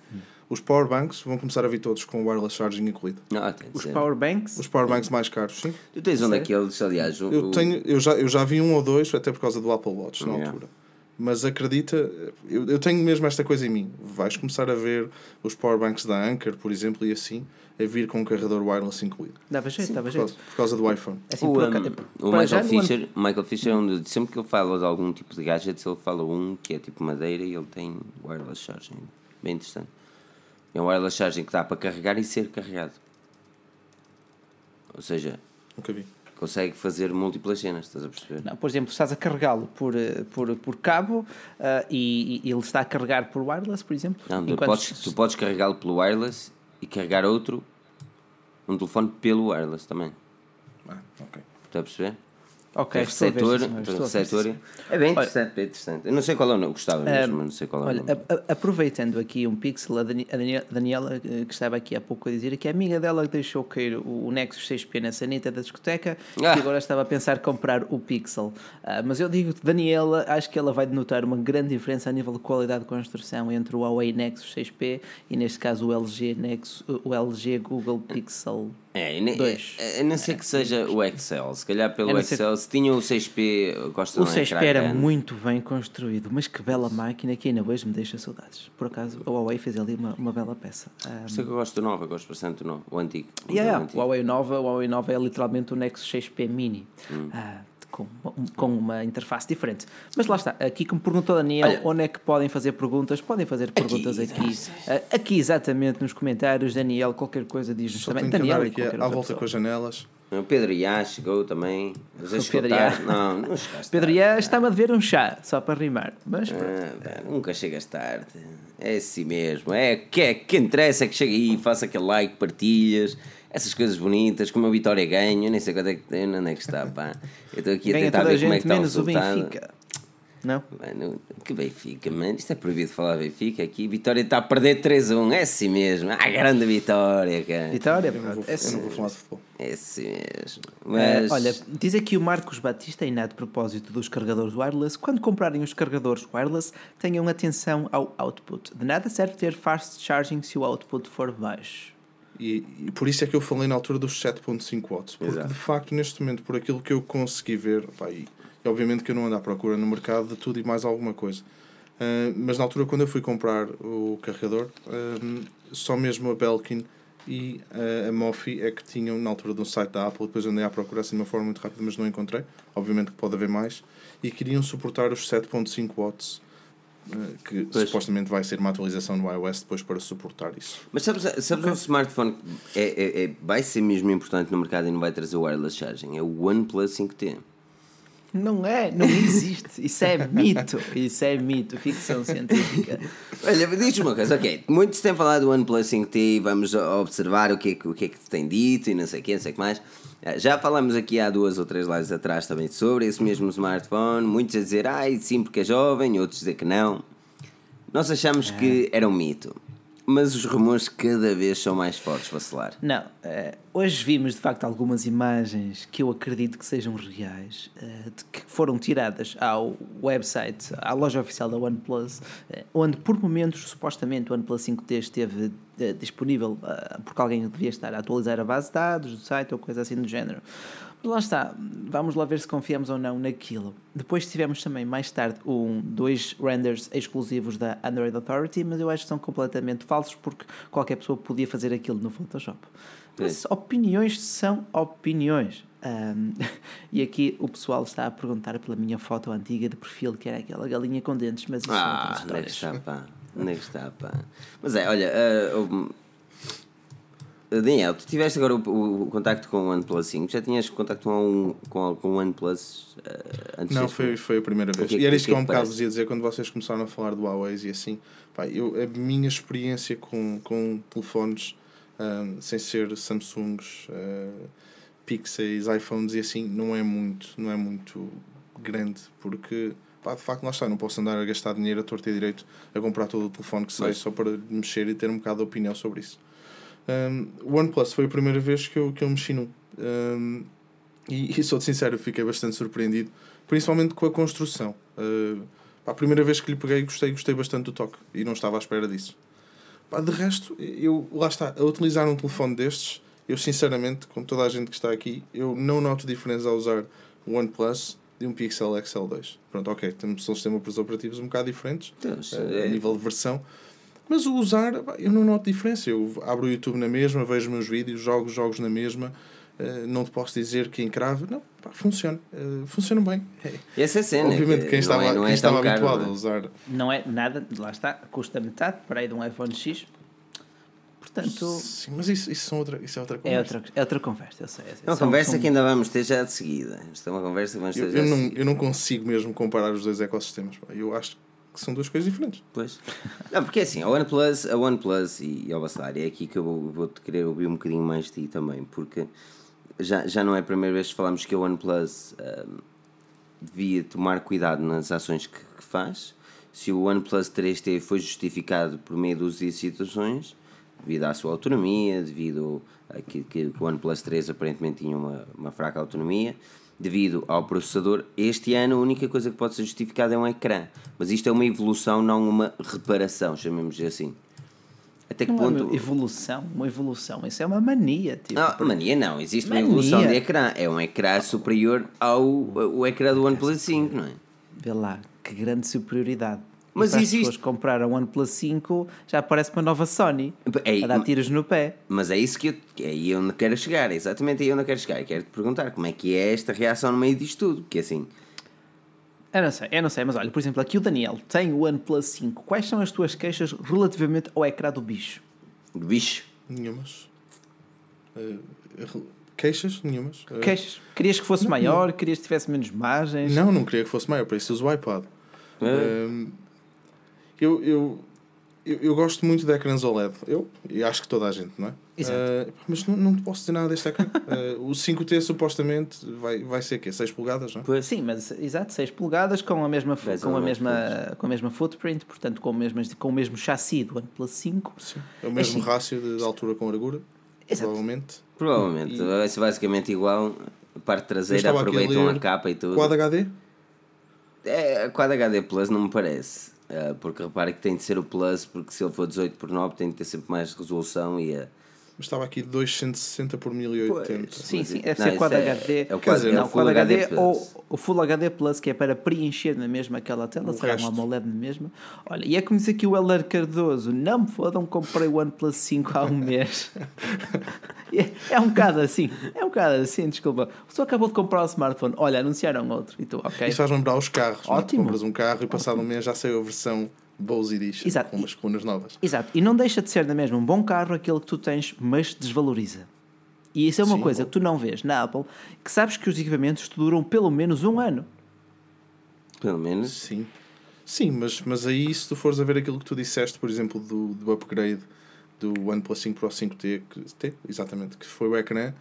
C: Os powerbanks vão começar a vir todos com wireless charging incluído.
A: Não, tem
B: os powerbanks,
C: Os powerbanks mais caros, sim.
A: Tu tens um
B: Sério?
A: daqueles, aliás, o,
C: Eu,
A: o-
C: tenho, eu, já, eu já vi um ou dois, até por causa do Apple Watch na
A: Yeah.
C: altura. Mas acredita, eu, eu tenho mesmo esta coisa em mim. Vais começar a ver os powerbanks da Anker, por exemplo, e assim, a vir com um carregador wireless incluído.
B: dava jeito, dava
C: Por causa,
B: jeito.
C: por causa do iPhone.
B: É assim,
A: o,
B: por
A: um,
B: acaso-
A: o Michael
B: no ano-
A: Fisher, o Michael Fisher é um sempre que ele fala de algum tipo de gadgets, ele fala um que é tipo madeira e ele tem wireless charging. Bem interessante. É um wireless charging que dá para carregar e ser carregado. Ou seja,
C: Nunca vi.
A: consegue fazer múltiplas cenas, estás a perceber?
B: Não, por exemplo, estás a carregá-lo por, eh, por, por cabo ah, e, e ele está a carregar por wireless, por exemplo.
A: Não, tu
B: enquanto-
A: podes, tu podes carregá-lo pelo wireless e carregar outro, um telefone pelo wireless também.
C: Ah, ok.
A: Estás a perceber?
B: Ok, a ver,
A: receptor,
B: senhor.
A: É bem interessante, bem interessante. Eu não sei qual é o nome, gostava mesmo, mas não sei qual é o
B: Olha,
A: nome.
B: a- a- aproveitando aqui um pixel, a Dani- a Dani- Daniela, eh, que estava aqui há pouco a dizer que a amiga dela deixou cair o, o Nexus 6P na sanita da discoteca
A: Ah.
B: e agora estava a pensar comprar o Pixel. Ah, mas eu digo que Daniela, acho que ela vai denotar uma grande diferença a nível de qualidade de construção entre o Huawei Nexus 6P e neste caso o LG, Nexus, o LG Google Pixel.
A: É, e nem-
B: Dois.
A: é, a não ser que seja o Excel, se calhar pelo
B: ser
A: Excel, se tinha o 6P, gosta
B: O
A: de um
B: 6P
A: ecrã
B: era
A: grande.
B: muito bem construído, mas que bela máquina que ainda hoje me deixa saudades. Por acaso, o Huawei fez ali uma, uma bela peça.
A: Por isso é que eu gosto do novo, eu gosto bastante do novo, o antigo. o
B: Yeah,
A: antigo.
B: O Huawei Nova, o Huawei Nova é literalmente o Nexus 6P Mini.
A: Hum.
B: Ah, com, com uma interface diferente. Mas lá está, aqui que me perguntou Daniel,
A: Olha.
B: onde é que podem fazer perguntas? Podem fazer perguntas aqui. Ah, aqui exatamente nos comentários, Daniel, qualquer coisa diz-nos também. Daniel e
C: aqui à volta
B: pessoa.
C: com as janelas.
A: O Pedro Iá chegou também. Às
B: Pedro Iá.
A: Não, não chegaste
B: Pedro. Iá está-me a dever um chá, só para rimar. Mas.
A: Ah, nunca chegas tarde. É assim mesmo. É que, é que interessa é que chega aí, faça aquele like, partilhas, essas coisas bonitas, como a Vitória ganha, nem sei quanto é que, onde é que está, pá. Eu estou aqui a tentar
B: a
A: ver como é
B: gente,
A: que está o
B: menos o
A: resultado.
B: Benfica. Não?
A: Mano, que Benfica, mano. Isto é proibido falar Benfica aqui. Vitória está a perder 3-1. É assim mesmo. Ah, grande vitória, cara.
B: Vitória,
C: Eu não vou,
B: pronto. É
C: eu não vou falar de futebol.
A: É assim mesmo.
B: Eh,
A: Mas.
B: olha, diz aqui o Marcos Batista, ainda a de propósito dos carregadores wireless, quando comprarem os carregadores wireless, tenham atenção ao output. De nada serve ter fast charging se o output for baixo.
C: E, e por isso é que eu falei na altura dos 7.5 watts. Porque
A: Exato.
C: de facto, neste momento, por aquilo que eu consegui ver, pá, e, e obviamente que eu não ando à procura no mercado de tudo e mais alguma coisa. Ah, mas na altura, quando eu fui comprar o carregador, ah, só mesmo a Belkin e ah, a Mofi é que tinham na altura do site da Apple. Depois andei à procura assim de uma forma muito rápida, mas não encontrei. Obviamente que pode haver mais. E queriam suportar os 7.5 watts. ah, que
A: Pois.
C: supostamente vai ser uma atualização no iOS depois para suportar isso.
A: Mas sabes, sabes um smartphone que é, é, é- vai ser mesmo importante no mercado e não vai trazer wireless charging? É o OnePlus 5T.
B: Não é, não existe. Isso é mito. Isso é mito, ficção científica.
A: Olha, diz-me uma coisa, ok. Muitos têm falado do OnePlus 5T, vamos observar o que, é que, o que é que te tem dito e não sei o que, não sei o que mais. Ah, Já falamos aqui há duas ou três lives atrás também sobre esse mesmo smartphone. Muitos a dizer, ai, sim, porque é jovem, outros a dizer que não. Nós achamos que era um mito. Mas os rumores cada vez são mais fortes, vacilar.
B: Não, eh, hoje vimos de facto algumas imagens que eu acredito que sejam reais, de que foram tiradas ao website, à loja oficial da OnePlus, eh, onde por momentos supostamente o OnePlus 5T esteve disponível porque alguém devia estar a atualizar a base de dados do site ou coisa assim do género. Lá está, vamos lá ver se confiamos ou não naquilo. Depois tivemos também mais tarde um, dois renders exclusivos da Android Authority, mas eu acho que são completamente falsos porque qualquer pessoa podia fazer aquilo no Photoshop. Mas opiniões são opiniões. Um, e aqui o pessoal está a perguntar pela minha foto antiga de perfil, que era aquela galinha com dentes, mas isso
A: Ah, onde é está, pá? Onde é que está, pá? Mas é, olha, Ah, Daniel, tu tiveste agora o, o contacto com o OnePlus 5, já tinhas contacto com, um, com, com o OnePlus ah, antes
C: Não,
A: deste?
C: foi, foi a primeira vez.
A: que é que-
C: e era isto
A: que
C: que
A: é
C: eu um bocado vos ia dizer quando vocês começaram a falar do Huawei e assim. Pá, eu, a minha experiência com, com telefones ahm, sem ser Samsungs, ah, Pixels, iPhones e assim não é muito, não é muito grande porque pá, de facto lá está, não posso andar a gastar dinheiro a torto e direito a comprar todo o telefone que sai só para mexer e ter um bocado de opinião sobre isso. Um, o OnePlus foi a primeira vez que eu, que eu mexi num. Um, e, e sou sincero, fiquei bastante surpreendido, principalmente com a construção. Uh, a primeira vez que lhe peguei, gostei, gostei bastante do toque e não estava à espera disso. Pá, de resto, eu lá está, a utilizar um telefone destes, eu sinceramente, com toda a gente que está aqui, eu não noto diferença a usar o OnePlus de um Pixel XL2. Pronto, ok, temos são sistemas operativos um bocado diferentes,
A: Então,
C: eh, a
A: é-
C: nível de versão. Mas o usar, eu não noto diferença. Eu abro o YouTube na mesma, vejo meus vídeos, jogo jogos na mesma. eh, não te posso dizer que encrave. Não, pá, funciona. eh, funciona bem.
A: E essa é a cena.
C: Obviamente,
A: que
C: quem estava,
A: é,
C: quem
A: é
C: estava
A: caro,
C: habituado
A: não
C: a
A: é?
C: usar.
B: Não é nada, lá está, custa metade para aí de um iPhone X. Portanto,
C: Sim, mas isso, isso, são outra, isso é outra coisa.
B: é outra, é outra conversa, eu sei.
A: É uma
B: São-
A: conversa
B: são-
A: que ainda vamos ter já de seguida. Isto é uma conversa que vamos ter
C: Eu,
A: já
C: eu
A: de
C: não,
A: seguida.
C: eu não consigo mesmo comparar os dois ecossistemas. Eu acho que são duas coisas diferentes.
A: Pois. Não, porque é assim, a OnePlus, a OnePlus e, ao Bacelar, é aqui que eu vou- vou-te querer ouvir um bocadinho mais de ti também, porque já, já não é a primeira vez que falamos que a OnePlus ahm, devia tomar cuidado nas ações que, que faz. Se o OnePlus 3T foi justificado por meio e situações, devido à sua autonomia, devido a que, que o OnePlus 3 aparentemente tinha uma, uma fraca autonomia, devido ao processador, este ano a única coisa que pode ser justificada é um ecrã. Mas isto é uma evolução, não uma reparação, chamemos assim. Até que
B: Não é
A: ponto.
B: uma evolução, uma evolução, isso é uma mania. Tipo,
A: Não, mania não, existe uma
B: Mania.
A: evolução de ecrã. É um ecrã superior ao o ecrã do OnePlus 5, não é?
B: Vê lá, que grande superioridade.
A: Mas
B: para
A: existe-
B: as pessoas que compraram o OnePlus 5, já parece uma nova Sony.
A: Ei,
B: a dar tiros no pé.
A: Mas é isso que eu, é aí onde quero chegar, é exatamente aí onde eu quero chegar. E quero te perguntar como é que é esta reação no meio disto tudo. Porque assim,
B: Eu não sei, eu não sei, mas olha, por exemplo, aqui o Daniel tem o OnePlus 5. Quais são as tuas queixas relativamente ao ecrã do bicho?
A: bicho,
C: Nenhumas. Eh, queixas? Nenhumas. Eh,
B: Queixas? Querias que fosse maior? Querias que tivesse menos margens?
C: Não, não queria que fosse maior, para isso uso o iPad. Um, eu, eu, eu, eu gosto muito de ecrãs OLED. Eu e acho que toda a gente, não é?
B: Exato.
C: Uh, mas não, não te posso dizer nada deste ecrã. Uh, o 5T supostamente vai, vai ser quê? 6 polegadas, não é?
B: Sim, mas exato, 6 polegadas com a mesma,
A: Dez
B: com a mesma, com a mesma footprint, portanto com o mesmo, com o mesmo chassi do OnePlus 5.
C: Sim. É o mesmo
B: Assim.
C: rácio de, de altura com largura,
B: Exato.
C: provavelmente.
A: provavelmente vai ser basicamente igual. A parte traseira
C: a
A: aproveitam a
C: ler
A: capa e tudo.
C: Quad HD?
A: É, a Quad HD Plus não me parece. Ah, porque repara que tem de ser o Plus, porque se ele for 18 por 9 tem de ter sempre mais resolução e a.
C: Mas estava aqui 260 por 1080.
B: Sim, sim, deve
A: Não,
B: ser Quad
A: é-
B: HD.
A: é o
C: Quer dizer,
B: não,
A: é o Full
B: Quad HD,
A: Plus.
B: ou o Full HD Plus, que é para preencher na mesma aquela tela,
C: O
B: será
C: resto.
B: um AMOLED na mesma. Olha, e é como diz aqui o Heller Cardoso: não me fodam, comprei o OnePlus 5 há um mês. é, é um bocado assim, é um bocado assim, desculpa. Você acabou de comprar o smartphone, olha, anunciaram outro, e tu, ok.
C: Isso faz lembrar os carros. não é? Tu
B: Ótimo.
C: Compras um carro e passado um mês já saiu a versão Bose Edition
B: Exato.
C: com umas colunas novas.
B: Exato, e não deixa de ser na mesma um bom carro aquele que tu tens, mas desvaloriza. E isso é uma
C: Sim,
B: coisa
C: bom.
B: que tu não vês na Apple, que sabes que os equipamentos te duram pelo menos um ano.
A: Pelo menos.
C: Sim. Sim, mas, mas aí se tu fores a ver aquilo que tu disseste, por exemplo, do, do upgrade do OnePlus 5 Pro 5T, que, T, exatamente, que foi o ecrã,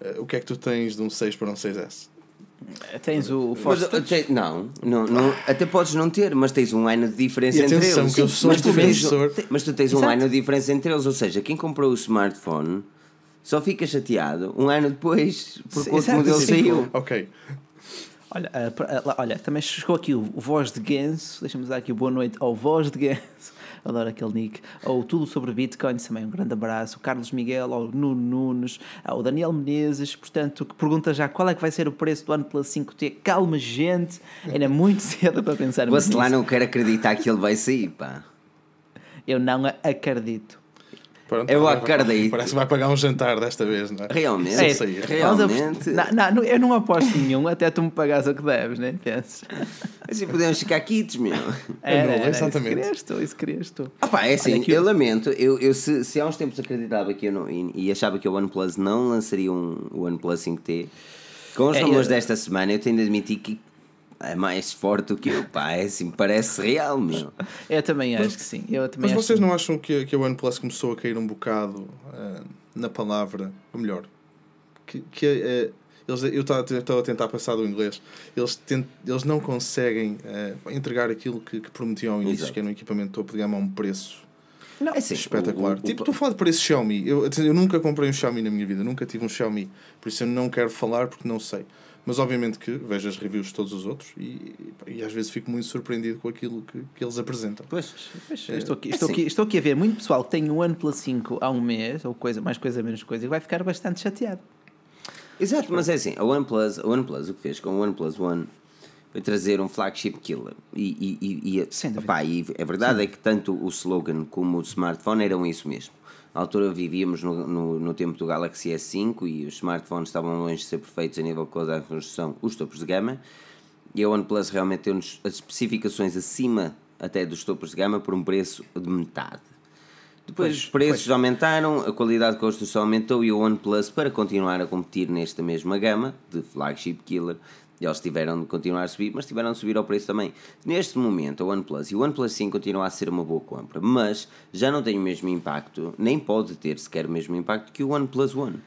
C: eh, o que é que tu tens de um 6 para um 6S?
B: Tens o
A: Mas,
B: Force
A: uh,
B: Touch.
A: te- não, não, não, até podes não ter, mas tens um ano de diferença entre eles.
C: que eu sou
A: mas, tu
C: um
A: tens, mas tu tens um
B: Exato.
A: ano de diferença entre eles, ou seja, quem comprou o smartphone só fica chateado um ano depois porque o outro modelo saiu.
C: Ok.
B: Olha, pra- ah, olha, também chegou aqui o, o Voz de Ganso. Deixa-me dar aqui boa noite ao Voz de Ganso. Adoro aquele nick. Ou Tudo sobre Bitcoin, também um grande abraço. O Carlos Miguel, ao Nuno Nunes, ao Daniel Menezes, portanto, que pergunta já qual é que vai ser o preço do OnePlus 5T. Calma, gente, ainda é muito cedo para pensar
A: Você lá não quer acreditar que ele vai sair, pá.
B: Eu não acredito.
C: Pronto,
A: Eu acredito.
C: Parece que vai pagar um jantar desta vez, não é?
A: Realmente,
B: É,
A: realmente.
B: Não, não, não, eu não aposto nenhum até tu me pagares o que deves, nem penses.
A: Assim podemos ficar quites, meu.
C: Não,
B: era,
C: exatamente.
B: Isso querias tu, isso querias tu.
A: Ah pá, é assim, eu
B: o-
A: lamento, eu, eu se, se há uns tempos acreditava que eu não, e, e achava que o OnePlus não lançaria um OnePlus 5T, com os
B: É,
A: rumores
B: eu-
A: desta semana eu tenho de admitir que é mais forte do que eu, pá, é assim, parece real, meu.
B: Eu também acho que sim. Eu também
C: Mas
B: acho
C: vocês
B: que-
C: não acham que, a- que a OnePlus começou a cair um bocado ah, na palavra, ou melhor, que, que ah, eles, eu estava a tentar passar do inglês, eles, tent, eles não conseguem ah, entregar aquilo que, que prometiam ao início,
A: Exato.
C: que era um equipamento topo de gama a um preço
B: Não,
A: É assim,
C: espetacular.
A: o- o-
C: tipo, estou a falar de preço Xiaomi. Eu, eu nunca comprei um Xiaomi na minha vida, nunca tive um Xiaomi, por isso eu não quero falar porque não sei. Mas obviamente que vejo as reviews de todos os outros e, e às vezes fico muito surpreendido com aquilo que, que eles apresentam.
A: Pois,
B: Pois, estou, aqui,
A: é
B: estou,
A: assim.
B: aqui, estou aqui a ver muito pessoal que tem o OnePlus 5 há um mês, ou coisa, mais coisa, menos coisa, e vai ficar bastante chateado.
A: Exato, mas é assim, a OnePlus, a OnePlus o que fez com o OnePlus One foi trazer um flagship killer. E, e, e, e,
B: Sem
A: opá, e a verdade é que tanto o slogan como o smartphone eram isso mesmo. Na altura vivíamos no, no, no tempo do Galaxy S5 e os smartphones estavam longe de ser perfeitos a nível de qualidade de construção, os topos de gama. E a OnePlus realmente deu-nos as especificações acima até dos topos de gama por um preço de metade. Depois
B: Pois,
A: os preços aumentaram, a qualidade de construção aumentou e o OnePlus, para continuar a competir nesta mesma gama de flagship killer, eles tiveram de continuar a subir, mas tiveram de subir ao preço também. Neste momento, o OnePlus e o OnePlus 5 continua a ser uma boa compra, mas já não tem o mesmo impacto, nem pode ter sequer o mesmo impacto que o OnePlus One.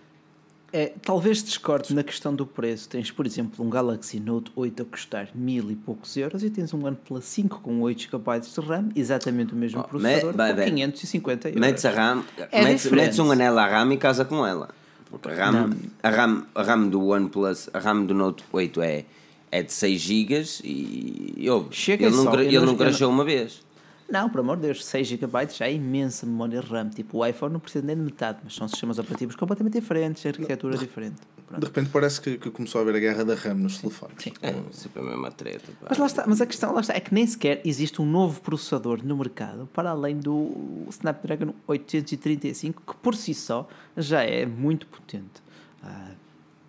B: É, talvez discorde na questão do preço. Tens, por exemplo, um Galaxy Note 8 a custar mil e poucos euros e tens um OnePlus 5 com 8 GB de RAM, exatamente o mesmo
A: Oh,
B: processador,
A: me-
B: por
A: vai.
B: 550 euros.
A: Metes a RAM,
B: É
A: metes, metes um anel à RAM e casa com ela. Porque a RAM, a RAM, a RAM do OnePlus, a RAM do Note 8 é, é de 6 GB e, e ouve,
B: Chega
A: ele, não,
B: eu
A: ele
B: não-
A: não
B: eu
A: crashou uma vez.
B: Não, por amor de Deus, 6 GB já é imensa memória RAM. Tipo, o iPhone não precisa nem de metade, mas são sistemas operativos completamente diferentes, arquitetura diferente. Pronto.
C: De repente parece que, que começou a haver a guerra da RAM nos telefones.
B: Sim.
A: É, sempre a mesma treta. pá.
B: Mas lá está, mas a questão lá está, é que nem sequer existe um novo processador no mercado para além do Snapdragon 835, que por si só já é muito potente. Ah,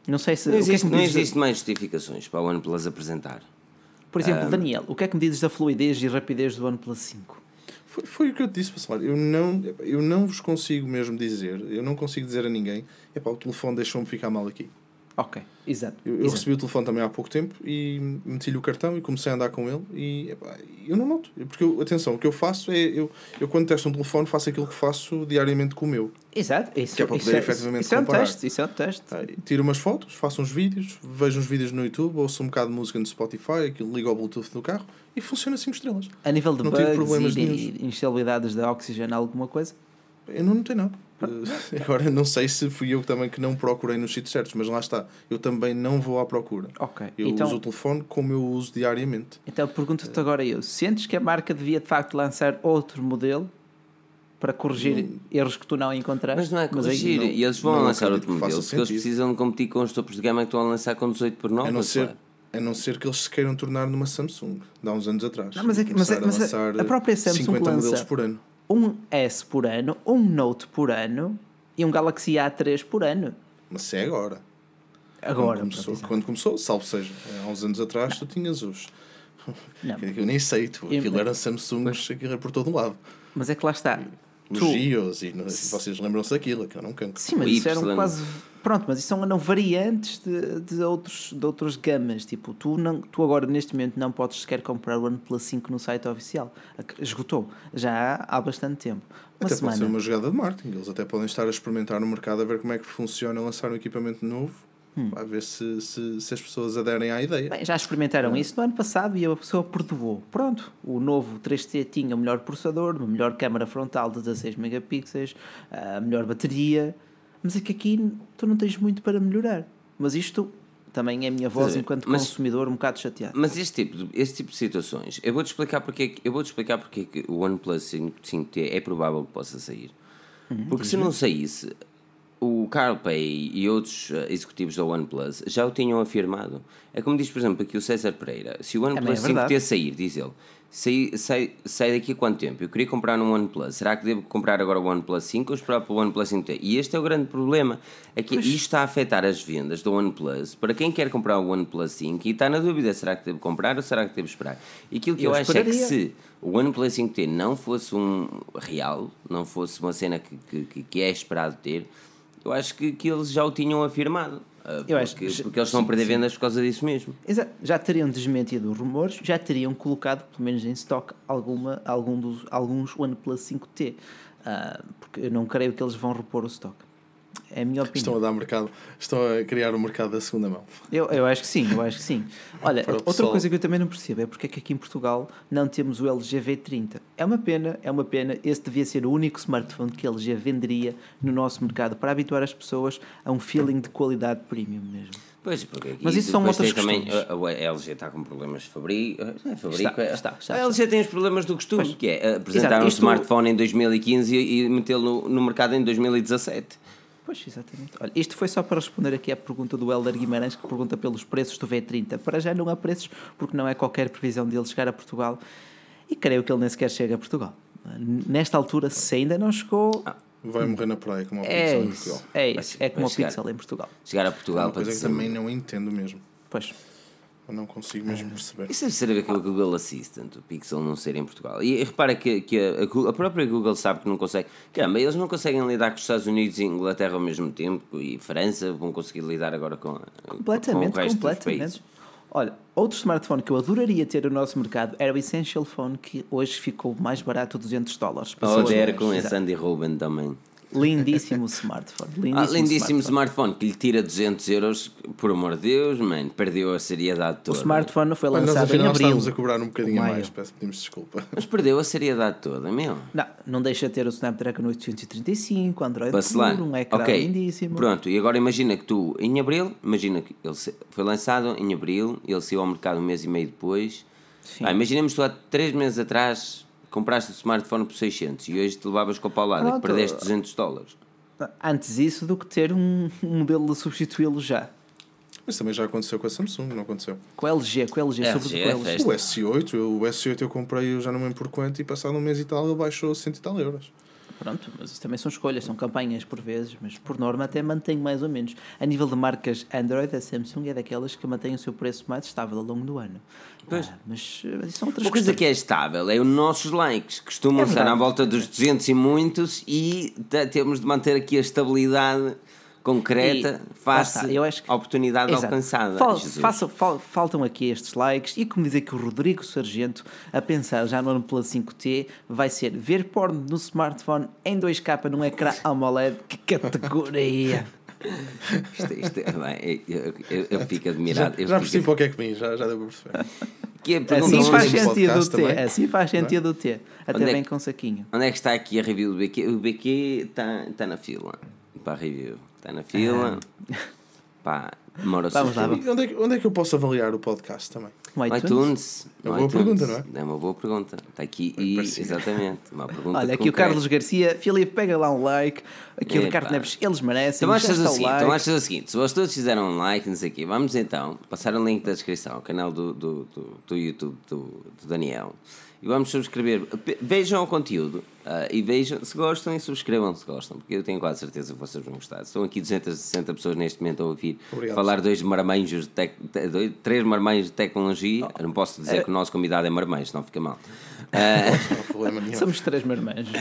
B: não sei se.
A: Não
B: o que é que
A: existe,
B: me
A: não existe mais justificações para o OnePlus apresentar.
B: Por exemplo, Daniel, o que é que me dizes da fluidez e rapidez do OnePlus 5?
C: Foi, foi o que eu disse, pessoal. Eu não, eu não vos consigo mesmo dizer, eu não consigo dizer a ninguém, epá, o telefone deixou-me ficar mal aqui.
B: Ok, exato.
C: Eu, eu
B: exato.
C: recebi o telefone também há pouco tempo e meti-lhe o cartão e comecei a andar com ele e epá, eu não noto. Porque, eu, atenção, o que eu faço é, eu, eu quando testo um telefone faço aquilo que faço diariamente com o meu.
B: Exato, isso,
C: Que é para
B: isso
C: poder
B: é,
C: efetivamente
B: isso é um teste, isso é um teste.
C: E Tiro umas fotos, faço uns vídeos, vejo uns vídeos no YouTube, ouço um bocado de música no Spotify, aquilo ligo ao Bluetooth do carro e funciona 5 estrelas.
B: A nível de
C: Não
B: bugs e,
C: nenhuns.
B: e instabilidades da alguma coisa?
C: Eu não notei nada. Eh, Agora não sei se fui eu também que não procurei nos sítios certos, mas lá está. Eu também não vou à procura.
B: Ok,
C: Eu
B: então-
C: uso o telefone como eu uso diariamente.
B: Então pergunto-te agora eu, sentes que a marca devia de facto lançar outro modelo para corrigir erros que tu não encontraste?
A: Mas não é corrigir,
C: não-
A: e eles vão
C: não
A: lançar outro modelo, porque eles
C: sentido.
A: precisam de competir com os topos de gama que estão a lançar com 18 por 9.
C: A não, ser, a não ser que eles se queiram tornar numa Samsung, de há uns anos atrás.
B: Não, mas é que- mas é- mas a-
C: lançar
B: a própria Samsung
C: 50 modelos
B: lança-
C: por ano.
B: Um S por ano, um Note por ano e um Galaxy A3 por ano.
C: Mas se é agora.
B: Agora,
C: quando começou,
B: pronto,
C: quando começou, salvo seja, há uns anos atrás tu tinhas os.
B: Não.
C: Eu nem sei, tu,
B: Eu-
C: aquilo era Samsungs, aquilo era por todo lado.
B: mas é que lá está.
C: Os
B: Tu-
C: Gios, e, vocês lembram-se daquilo, que eu não canto.
B: Sim, mas isso eram quase. Pronto, mas isso são não, variantes de, de, outros, de outras gamas. Tipo, tu, não, tu agora neste momento não podes sequer comprar o OnePlus 5 no site oficial. Esgotou. Já há, bastante tempo. Uma
C: até
B: semana.
C: pode ser uma jogada de marketing. Eles até podem estar a experimentar no mercado a ver como é que funciona lançar um equipamento novo a ver se, se, se as pessoas aderem à ideia.
B: Bem, já experimentaram isso no ano passado e a pessoa perdoou. Pronto, o novo 3T tinha o melhor processador, uma melhor câmara frontal de 16 megapixels, a melhor bateria, mas é que aqui tu não tens muito para melhorar. Mas isto também é a minha voz
A: Sim,
B: enquanto
A: mas-
B: consumidor um bocado chateado.
A: Mas este tipo, de, este tipo de situações, eu vou-te explicar porque, é eu vou-te explicar porque é que o OnePlus 5, 5T é provável que possa sair. Porque se não saísse, o Carl Pay e outros eh, executivos da OnePlus já o tinham afirmado. É como diz, por exemplo, aqui o César Pereira: se o OnePlus
B: é verdade.
A: 5T sair, diz ele, sai, sai, sai daqui a quanto tempo? Eu queria comprar um OnePlus. Será que devo comprar agora o OnePlus 5 ou esperar para o OnePlus 5T? E este é o grande problema: é que isto está a afetar as vendas do OnePlus para quem quer comprar o OnePlus 5 e está na dúvida: será que devo comprar ou será que devo esperar? E aquilo que eu,
B: Eu
A: acho é que se o OnePlus 5T não fosse um real, não fosse uma cena que, que- que é esperado ter, eu acho que, que eles já o tinham afirmado. Ah,
B: Eu acho
A: porque,
B: que-
A: porque eles estão a perder vendas por causa disso mesmo.
B: Exato. Já teriam desmentido os rumores, já teriam colocado, pelo menos em stock, alguma, algum dos, alguns OnePlus 5T. Ah, porque eu não creio que eles vão repor o stock. É a minha opinião.
C: Estão a dar mercado, estão a criar o mercado da segunda mão.
B: Eu, eu acho que sim, eu acho que sim. Olha, outra
C: pessoal.
B: coisa que eu também não percebo é porque é que aqui em Portugal não temos o LG V30. É uma pena, é uma pena. Esse devia ser o único smartphone que a LG venderia no nosso mercado para habituar as pessoas a um feeling de qualidade premium mesmo.
A: Pois, porque aqui
B: Mas isso são outras
A: também a, a LG está com problemas de fabrico. É, fabrico
B: Está,
A: é-
B: está, está,
A: a LG tem os problemas do costume, que é apresentar
B: Exato,
A: um
B: isto-
A: smartphone em 2015 e, e metê-lo no mercado em 2017.
B: Pois, exatamente. Olha, isto foi só para responder aqui à pergunta do Helder Guimarães, que pergunta pelos preços do V30. Para já não há preços, porque não é qualquer previsão dele chegar a Portugal. E creio que ele nem sequer chega a Portugal. Nesta altura, se ainda não chegou,
C: Vai morrer na praia, como o
B: é
C: Pixel em
B: isso.
C: Portugal.
B: É isso. É como
A: chegar.
B: Pixel em Portugal.
A: Chegar a
C: É
A: Portugal
C: uma
A: para
C: coisa que também não entendo mesmo.
B: Pois.
C: Eu não consigo mesmo perceber.
A: Isso deve ser a ver com o Google Assistant, o Pixel não ser em Portugal. E repara que, que a, a própria Google sabe que não consegue. Caramba, eles não conseguem lidar com os Estados Unidos e Inglaterra ao mesmo tempo e França vão conseguir lidar agora com, a-
B: Completamente,
A: com o resto dos
B: completamente.
A: países.
B: Olha, outro smartphone que eu adoraria ter no nosso mercado era o Essential Phone, que hoje ficou mais barato, 200 dólares.
A: Oh,
B: Passou a-
A: der com esse Andy Ruben também.
B: Lindíssimo smartphone. Lindíssimo,
A: Ah, lindíssimo
B: smartphone.
A: smartphone que lhe tira 200 euros, por amor de Deus, mano, perdeu a seriedade
B: O
A: toda.
B: smartphone foi
C: Mas nós
B: lançado em
C: afinal
B: abril.
C: estamos a cobrar um bocadinho mais, peço, pedimos desculpa.
A: Mas perdeu a seriedade toda, meu.
B: Não, não deixa de ter o Snapdragon 835, Android
A: Vacilar.
B: puro, um ecrã
A: ok,
B: lindíssimo.
A: pronto, e agora imagina que tu, em abril, imagina que ele foi lançado em abril, ele saiu ao mercado um mês e meio depois.
B: Sim.
A: Ah, imaginemos que tu há 3 meses atrás compraste o smartphone por 600 e hoje te levavas com a paulada que
B: Pronto.
A: perdeste 200 dólares.
B: Antes isso do que ter um, um modelo a substituí-lo já.
C: Mas também já aconteceu com a Samsung, não aconteceu?
B: Com a LG, com a LG,
A: LG,
B: sobretudo com a LG.
A: festa.
C: O S8, eu, o S8 eu comprei, eu já não me lembro por quanto, e passado um mês e tal ele baixou 100 e tal euros.
B: Pronto, mas isso também são escolhas, são campanhas por vezes, mas por norma até mantém mais ou menos. A nível de marcas Android, a Samsung é daquelas que mantém o seu preço mais estável ao longo do ano.
A: Pois.
B: Ah, mas isso são outras
A: Uma coisa
B: questões.
A: que é estável é os nossos likes, que costumam
B: É
A: estar à volta dos 200 e muitos e te- temos de manter aqui a estabilidade concreta
B: E-
A: face
B: está, eu acho que-
A: à oportunidade
B: Exato.
A: alcançada.
B: Fal- façam- fal- faltam aqui estes likes e como dizer que o Rodrigo Sargento a pensar já no OnePlus 5T vai ser ver porno no smartphone em 2K num ecrã AMOLED que categoria
A: Isto, isto é, bem, eu, eu- eu fico admirado. eu
C: Já
A: fico-
C: percebi para o que é que vim, já, já deu para perceber.
A: que é,
B: assim faz
C: um
B: sentido o
C: podcast
B: T
C: também?
B: assim faz sentido o T até
A: Onde é
B: vem
A: que-
B: com saquinho
A: Onde é que está aqui a review do BQ? O BQ está está na fila para a review. Está na fila. Pá, demora-se.
B: Vamos lá,
C: E onde é, que, onde é que eu posso avaliar o podcast também?
B: no iTunes.
A: iTunes.
C: É uma boa
A: iTunes.
C: pergunta, não é?
A: É uma boa pergunta. Está aqui e.
C: parecia.
A: Exatamente. Uma pergunta
B: Olha, aqui o
A: concreta.
B: Carlos Garcia, Filipe, pega lá um like. Aqui o. Ricardo Neves, eles merecem.
A: Então vamos
B: já
A: fazer o
B: está o
A: seguinte,
B: like.
A: então fazer o seguinte, se vocês todos fizeram um like, não sei o quê, vamos então passar o link da descrição ao canal do, do, do, do YouTube do, do Daniel e vamos subscrever. Vejam o conteúdo ah, e vejam se gostam e subscrevam se gostam, porque eu tenho quase certeza que vocês vão gostar. Estão aqui 260 pessoas neste momento a ouvir
C: Obrigado.
A: falar dois marmanjos, de tec, te- dois, três marmanjos de tecnologia. Eu não posso dizer que o nosso convidado é marmanjo, senão fica mal. Ah,
C: Não nenhum.
B: Somos três marmanjos.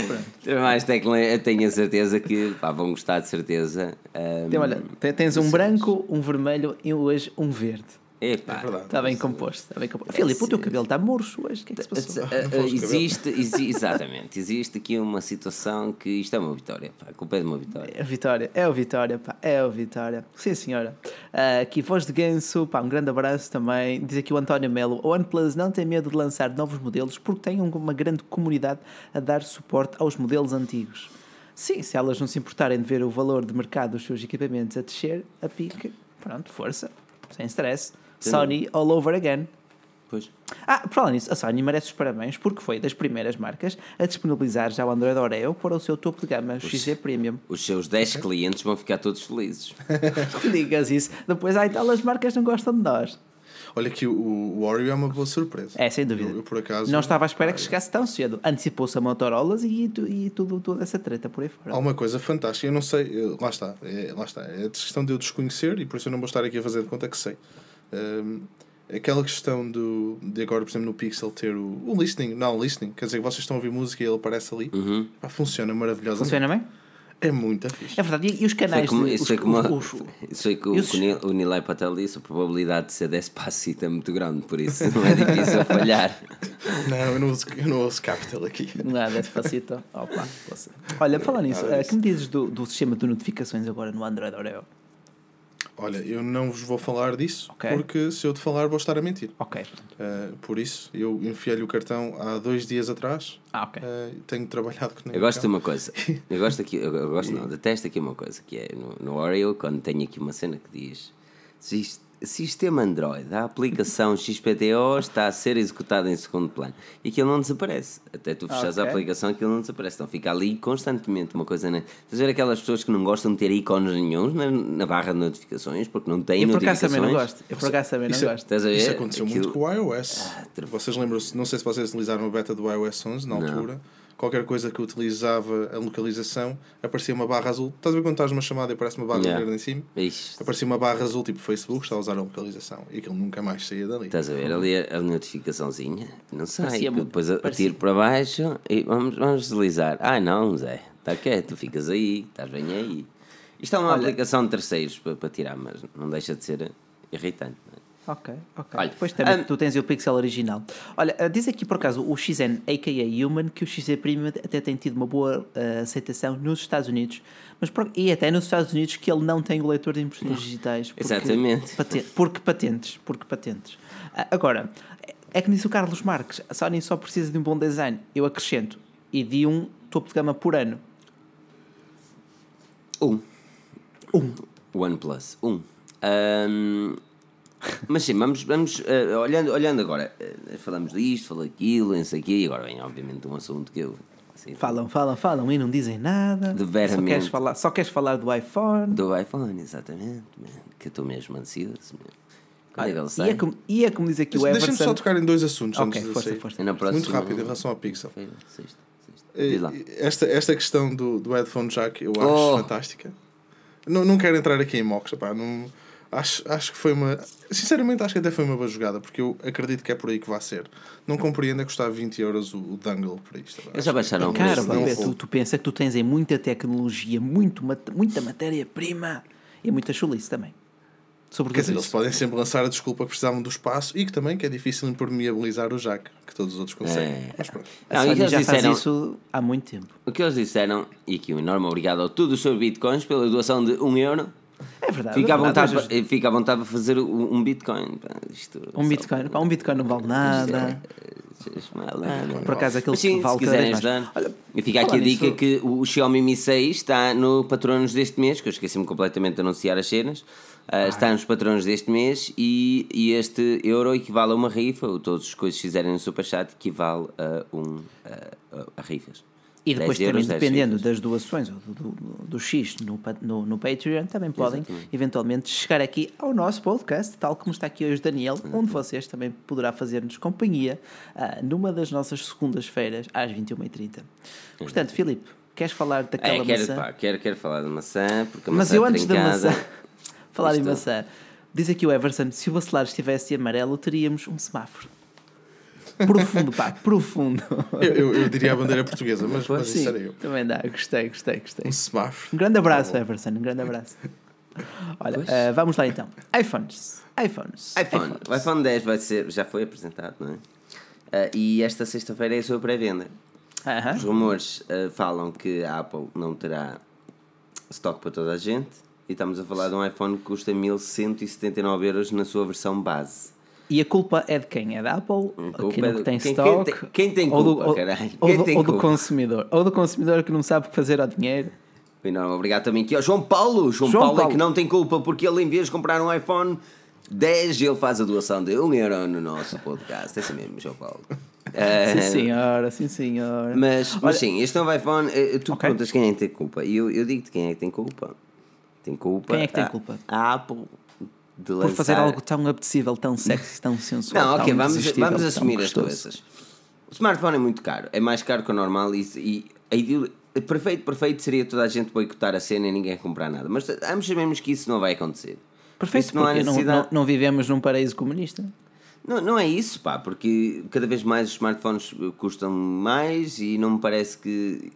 A: mais tecnologia, tenho a certeza que pá, vão gostar de certeza. Ah,
B: Tem, olha, tem- tens um branco, um vermelho e hoje um verde.
A: Epá.
C: É verdade.
B: Está bem composto. Está bem composto. Filipe, o teu cabelo está murcho hoje. O que é que se passou?
A: Uh, uh, existe, exi- exatamente, existe aqui uma situação que isto é uma vitória, pá, a culpa é de uma vitória.
B: É o Vitória, é o Vitória, pá, é o Vitória. Sim, senhora. Ah, aqui, voz de ganso, pá, um grande abraço também. Diz aqui o António Melo: o OnePlus não tem medo de lançar novos modelos porque tem um- uma grande comunidade a dar suporte aos modelos antigos. Sim, se elas não se importarem de ver o valor de mercado dos seus equipamentos a descer, a pique, pronto, força, sem stress. Sony all over again.
A: Pois.
B: Ah, por falar nisso, a Sony merece os parabéns porque foi das primeiras marcas a disponibilizar já o Android Oreo para o seu topo de gama XZ Premium.
A: Os seus 10 clientes vão ficar todos felizes.
B: Digas isso. Depois, ai, tal, as marcas não gostam de nós.
C: Olha que o, o Oreo é uma boa surpresa.
B: É, sem dúvida.
C: Eu, eu, por acaso.
B: Não estava à espera que chegasse tão cedo. Antecipou-se a Motorola e, e tudo, toda essa treta por aí fora.
C: Há uma coisa fantástica, eu não sei, eu- lá está, é, lá está, é questão de eu desconhecer e por isso eu não vou estar aqui a fazer de conta que sei. Hum, aquela questão do, de agora, por exemplo, no Pixel ter o, o listening, não, o listening, quer dizer que vocês estão a ouvir música e ele aparece ali,
A: Uhum.
C: pá, funciona maravilhosamente.
B: Funciona bem?
C: É muito fixe.
B: É verdade. E, e os
A: Foi
B: canais
A: como,
B: de,
A: isso
B: os,
A: foi como
B: os-
A: isso foi que o,
B: os-
A: que o Nil- o Nilay Patel disse, a probabilidade de ser despacito é muito grande, por isso não é difícil falhar.
C: Não, eu não uso, eu não uso Capital aqui.
B: Nada, despacito. Opa. Olha, falar nisso,
C: Nada
B: eh, que me dizes do, do sistema de notificações agora no Android Oreo?
C: Olha, eu não vos vou falar disso,
B: Ok.
C: porque se eu te falar vou estar a mentir.
B: Ok.
C: Uh, por isso, eu enfiei-lhe o cartão há dois dias atrás.
B: Ah, ok.
C: Uh, tenho trabalhado com
A: Eu gosto de uma coisa, eu gosto aqui, eu gosto não, detesto aqui uma coisa, que é no, no Oreo, quando tenho aqui uma cena que diz "Sis- Sistema Android, a aplicação XPTO está a ser executada em segundo plano e aquilo não desaparece. Até tu fechares a
B: Ok.
A: aplicação, aquilo não desaparece. Então fica ali constantemente uma coisa. Né? Estás a ver aquelas pessoas que não gostam de ter ícones nenhums na, na barra de notificações porque não têm
B: Eu por acaso
A: notificações?
B: também não gosto. Eu por acaso também não
C: Isso é-
B: gosto.
A: Estás a ver?
C: Isso aconteceu
A: Aquilo-
C: muito com o iOS.
A: ter-
C: vocês lembram-se, não sei se vocês utilizaram a beta do iOS 11 na altura. Qualquer coisa que utilizava a localização, aparecia uma barra azul. Estás a ver quando estás numa chamada e aparece uma barra
A: Yeah.
C: verde em cima?
A: Ixi,
C: Aparecia uma barra azul tipo Facebook, está a usar a localização. E aquilo nunca mais saía dali.
A: Estás a ver ali a, a notificaçãozinha? Não sei.
B: Parecia
A: depois
B: parecia-
A: atiro para baixo e vamos, vamos deslizar. Ah, não, Zé, está quieto, ficas aí, estás bem aí. Isto é uma
B: Olha-
A: aplicação de terceiros para, para tirar, mas não deixa de ser irritante.
B: Ok, ok.
A: Olha,
B: Depois também
A: hum,
B: tu tens o Pixel original. Olha, ah, diz aqui por acaso o XN, a.k.a. Human, que o XZ Premium até tem tido uma boa ah, aceitação nos Estados Unidos, mas por- e até nos Estados Unidos que ele não tem o leitor de impressões digitais. porque-
A: Exatamente.
B: paten- porque patentes, porque patentes. Ah, agora, é- que disse o Carlos Marques, a Sony só precisa de um bom design. Eu acrescento, e de um topo de gama por ano.
A: Um.
B: Um.
A: OnePlus, um. Ahm, mas sim, vamos, vamos eh, olhando, olhando agora, eh, falamos disto, falamos daquilo, não sei o quê, e agora vem obviamente um assunto que eu assim,
B: Falam, falam, falam e não dizem nada.
A: De
B: Só
A: veramente.
B: queres falar, só queres falar do iPhone.
A: do iPhone, exatamente, man, que eu estou mesmo ansioso. é ele
B: E é, como, e é como diz aqui o
C: Deixa- Deixa-me
B: Everson.
C: só tocar em dois assuntos
B: Ok, força, força.
A: Próxima-
C: Muito rápido em relação ao Pixel.
A: Feira, sexta, sexta.
C: Eh. Esta, esta questão do, do headphone jack eu acho
A: Oh.
C: fantástica. Não, não quero entrar aqui em mocks, pá, não, acho, acho que foi uma. Sinceramente, acho que até foi uma boa jogada, porque eu acredito que é por aí que vai ser. Não compreendo é custar 20 euros o, o dangle para isto.
A: Eles já baixaram o
B: Cara,
C: não
B: tu, tu pensa que tu tens aí muita tecnologia, muito, muita matéria-prima e muita chulice também. Sobre
C: Quer dizer, eles
B: isso.
C: podem sempre lançar a desculpa que precisavam do espaço e que também que é difícil impermeabilizar o jack, que todos os outros conseguem.
A: É.
C: Mas pronto.
A: Não, e que eles
B: já
A: disseram-
B: faz isso há muito tempo.
A: O que eles disseram, e aqui um enorme obrigado a todos os seus bitcoins pela doação de 1 euro.
B: É verdade.
A: Fica
B: é
A: à,
B: verdade.
A: vontade,
B: Hoje-
A: para- fica à vontade para fazer um um bitcoin. pá, isto
B: Um
A: só-
B: Bitcoin. Pá, um Bitcoin não vale nada.
A: Vocês malandros.
B: Por acaso aquele
A: Mas sim,
B: que vale
A: se quiserem ajudar.
B: Olha,
A: e fica aqui a dica
B: nisso-
A: que o Xiaomi Mi 6 está no patronos deste mês, que eu esqueci-me completamente de anunciar as cenas. Ah, está nos patronos deste mês e, e este euro equivale a uma rifa. ou Todas as coisas que fizerem no Superchat equivale a, um, a, a rifas.
B: E depois
A: 10 euros,
B: também,
A: 10
B: dependendo das doações ou do, do, do X no, no, no Patreon, também podem
A: Exatamente.
B: eventualmente chegar aqui ao nosso podcast, tal como está aqui hoje Daniel,
A: Uhum.
B: onde vocês também poderá fazer-nos companhia ah, numa das nossas segundas-feiras às 21h30. Portanto, Filipe, queres falar daquela
A: É, quero,
B: maçã?
A: pá, quero, quero falar de maçã, porque a
B: Mas
A: maçã
B: eu antes da
A: trincada-
B: maçã, falar em
A: Isto-
B: maçã, diz aqui o Everson: se o bacelar estivesse amarelo, teríamos um semáforo. Profundo, pá, profundo.
C: Eu, eu, eu diria a bandeira portuguesa, mas, mas
B: Sim,
C: isso era eu.
B: também dá, gostei, gostei, gostei.
C: Um semáforo.
B: Um grande abraço, Everson, um grande abraço. Olha, uh, vamos lá então. iPhones. iPhones.
A: iPhone. O iPhone 10 vai ser, já foi apresentado, não é? Uh, e esta sexta-feira é a sua pré-venda.
B: Uh -huh.
A: Os rumores uh, falam que a Apple não terá estoque para toda a gente. E estamos a falar de um iPhone que custa 1179 euros na sua versão base.
B: E a culpa é de quem? É da Apple? Que não
A: é do...
B: tem
A: quem,
B: stock?
A: Quem tem, quem tem culpa,
B: ou do, ou,
A: caralho?
B: Ou,
A: Quem
B: do,
A: tem
B: ou do
A: culpa?
B: consumidor. Ou do consumidor que não sabe o que fazer ao dinheiro.
A: Enorme, obrigado também aqui ao João Paulo. João,
B: João
A: Paulo,
B: Paulo.
A: é que não tem culpa porque ele, em vez de comprar um iPhone 10, ele faz a doação de 1 euro no nosso podcast. É assim mesmo, João Paulo. Eh,
B: Sim, senhora, sim, senhora.
A: Mas, mas
B: Olha-
A: sim, este novo iPhone, eh, tu
B: Ok.
A: perguntas quem é que tem culpa. E eu, eu digo-te quem é que tem culpa. Tem culpa.
B: Quem é que tem
A: a-
B: culpa?
A: A Apple de
B: Por
A: lançar...
B: fazer algo tão apetecível, tão sexy, tão sensual.
A: Não, ok, vamos, vamos assumir as coisas. O smartphone é muito caro, é mais caro que o normal e, e a perfeito, perfeito seria toda a gente boicotar a cena e ninguém comprar nada. Mas ambos sabemos que isso não vai acontecer.
B: Perfeito,
A: Isso não há necessidade.
B: não, não vivemos num paraíso comunista.
A: Não, não é isso, pá, porque cada vez mais os smartphones custam mais e não me parece que.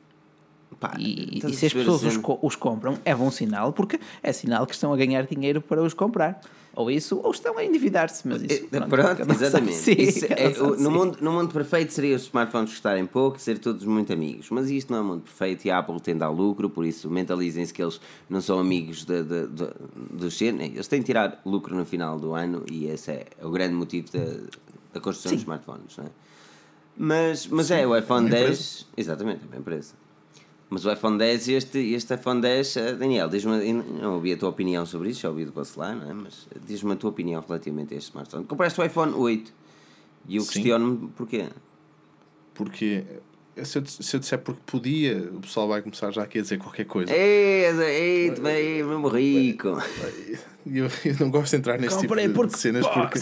A: Pá,
B: E, e
A: a
B: se as pessoas
A: a
B: os, os compram, é bom sinal, porque é sinal que estão a ganhar dinheiro para os comprar. Ou isso, ou estão a endividar-se. Mas isso,
A: É,
B: pronto,
A: Pronto, exatamente. é- no, mundo, no mundo perfeito seria os smartphones custarem pouco e ser todos muito amigos. Mas isto não é um mundo perfeito e a Apple tende ao lucro, por isso mentalizem-se que eles não são amigos de, de, de, dos ser- Eles têm de tirar lucro no final do ano e esse é o grande motivo da, da construção dos smartphones. Não é? Mas, mas é, o iPhone
C: uma
A: 10. Exatamente, é uma empresa. Mas o iPhone 10, este, este iPhone 10, eh, Daniel, diz-me, eu não ouvi a tua opinião sobre isso, já ouvi do Bacelar, não é? Mas diz-me a tua opinião relativamente a este smartphone. Compraste o iPhone 8 e eu questiono-me porquê.
C: Porque se eu, se eu disser porque podia, o pessoal vai começar já aqui a dizer qualquer coisa.
A: Ei, ei, tu bem, mesmo rico.
C: E eu, eu não gosto de entrar nesse tipo
B: Comprei
C: de,
B: porque
C: de cenas porque.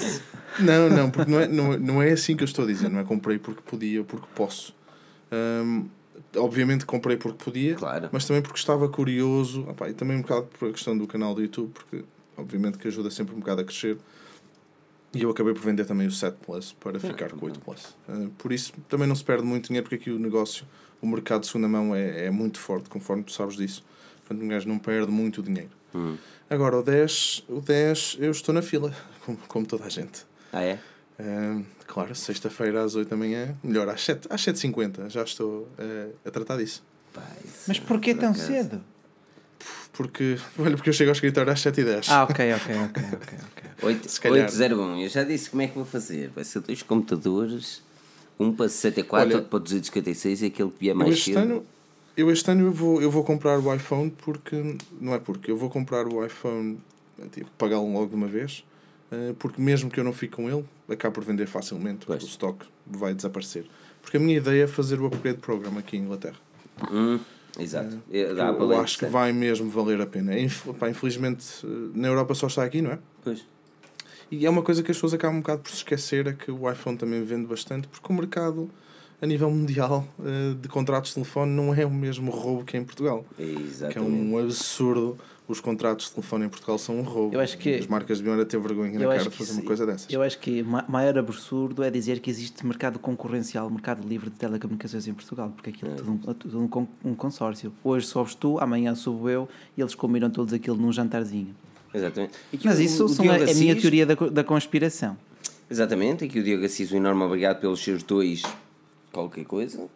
C: Não, não, porque não é, não, é- não é assim que eu estou a dizer. Não é comprei porque podia ou porque posso. Hum, obviamente comprei porque podia,
A: Claro.
C: mas também porque estava curioso. Opá, e também um bocado por a questão do canal do YouTube, porque obviamente que ajuda sempre um bocado a crescer. E eu acabei por vender também o 7 Plus para ficar com o 8 Plus. Uh, por isso também não se perde muito dinheiro, porque aqui o negócio, o mercado de segunda mão é, é muito forte, conforme tu sabes disso. Portanto, um gajo não perde muito dinheiro.
A: Hum.
C: Agora, o 10, o 10 eu estou na fila, como, como toda a gente.
A: Ah, é?
C: Uh, claro, sexta-feira às 8 da manhã, melhor, às 7, às 7h50, já estou uh, a tratar disso.
A: Pá, isso
B: Mas
A: é
B: porquê
A: por
B: tão
A: acaso.
B: cedo?
C: Porque, olha, porque eu chego ao escritório às 7h10.
B: Ah, ok, ok, ok, ok. ok.
A: 8,
C: Se calhar.
A: 801, eu já disse como é que vou fazer. Vai ser dois computadores, um para 64,
C: Olha,
A: outro para 256 e aquele que vier
C: eu
A: mais
C: este
A: cedo.
C: ano, eu este ano eu vou, eu vou comprar o iPhone porque, não é porque, eu vou comprar o iPhone, tipo, pagá-lo logo de uma vez, porque mesmo que eu não fique com ele, acabo por vender facilmente,
A: Pois.
C: o stock vai desaparecer. Porque a minha ideia é fazer o upgrade program aqui em Inglaterra.
A: Hum, exato. Eu,
C: Eu, eu acho que vai mesmo valer a pena. Inf- pá, infelizmente, eh, na Europa só está aqui, não é?
A: Pois.
C: E é uma coisa que as pessoas acabam um bocado por se esquecer: é que o iPhone também vende bastante, porque o mercado, a nível mundial, eh, de contratos de telefone não é o mesmo roubo que é em Portugal. Que é
A: Exatamente.
C: um absurdo. Os contratos de telefone em Portugal são um roubo.
B: Eu acho que-
C: As marcas deviam era ter vergonha na cara de fazer uma coisa dessas.
B: Eu acho que ma- maior absurdo é dizer que existe mercado concorrencial, mercado livre de telecomunicações em Portugal, porque aquilo é tudo, um, é tudo um, con- um consórcio. Hoje sobes tu, amanhã subo eu e eles combinam todos aquilo num jantarzinho.
A: Exatamente. E que
B: Mas
A: o-
B: isso
A: o
B: são a, a minha teoria da, da conspiração.
A: Exatamente, e que o Diogo Assis, um enorme obrigado pelos seus dois qualquer coisa,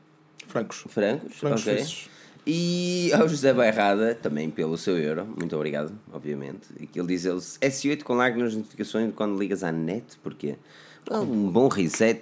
C: Francos.
A: francos.
C: Francos
A: ok. E ao José Bairrada, também pelo seu euro, muito obrigado, obviamente. E que ele diz ele, S8 com lag nas notificações quando ligas à net, porque um bom reset.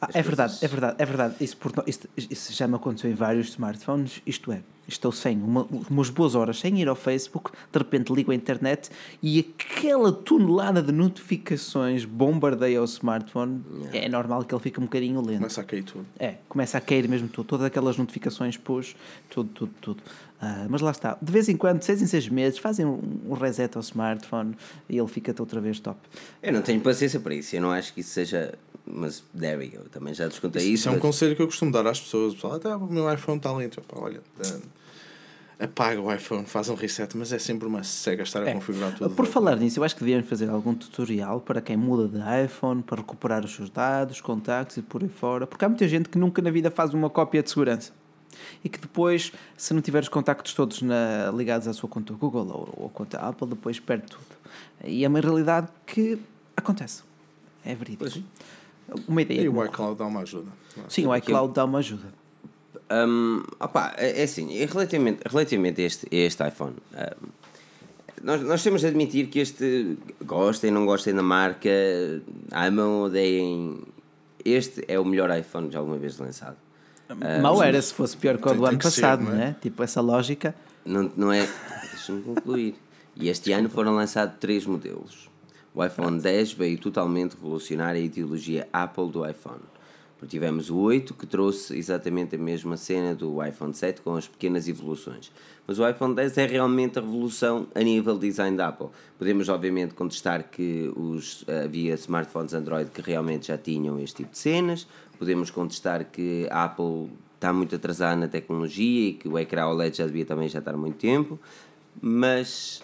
B: Ah, é verdade,
A: coisas-
B: é verdade, é verdade. Isso, por, isto, isso já me aconteceu em vários smartphones. Isto é, estou sem uma, umas boas horas sem ir ao Facebook, de repente ligo a internet e aquela tonelada de notificações bombardeia o smartphone. É normal que ele fique um bocadinho lento.
C: Começa a cair tudo.
B: É, começa a cair mesmo tudo, todas aquelas notificações, push, tudo, tudo, tudo. Ah, mas lá está, de vez em quando, seis em seis meses, fazem um, um reset ao smartphone e ele fica outra vez top.
A: Eu não tenho paciência para isso, eu não acho que isso seja. Mas there we go, também já descontei
C: Isso,
A: isso.
C: é um
A: mas-
C: conselho que eu costumo dar às pessoas. O pessoal, até o meu iPhone está lento. Opa, olha, eh, apaga o iPhone, faz um reset, mas é sempre uma cega estar a
B: É.
C: configurar tudo. de
B: Por falar nisso, eu acho que devíamos fazer algum tutorial para quem muda de iPhone, para recuperar os seus dados, contactos e por aí fora, porque há muita gente que nunca na vida faz uma cópia de segurança. E que depois, se não tiver os contactos todos na, ligados à sua conta Google ou, ou conta Apple, depois perde tudo. E é uma realidade que acontece. É verídico. Uma ideia.
C: E o iCloud dá uma ajuda.
B: Sim, o iCloud dá uma ajuda.
A: Um, opa, é, é assim, relativamente, relativamente a este, a este iPhone, um, nós, nós temos de admitir que este gostem, não gostem da marca, amam, odeiem. Este é o melhor iPhone já alguma vez lançado.
B: Um, Mal era se fosse pior que o do ano passado, ser, não, é? não é? Tipo, essa lógica.
A: Não, não é. Deixa-me concluir. E este ano foram lançados três modelos. O iPhone 10 veio totalmente revolucionar a ideologia Apple do iPhone. Porque tivemos o 8 que trouxe exatamente a mesma cena do iPhone 7 com as pequenas evoluções. Mas o iPhone 10 é realmente a revolução a nível design da Apple. Podemos obviamente contestar que os, havia smartphones Android que realmente já tinham este tipo de cenas. Podemos contestar que a Apple está muito atrasada na tecnologia e que o ecrã OLED já devia também já estar há muito tempo. Mas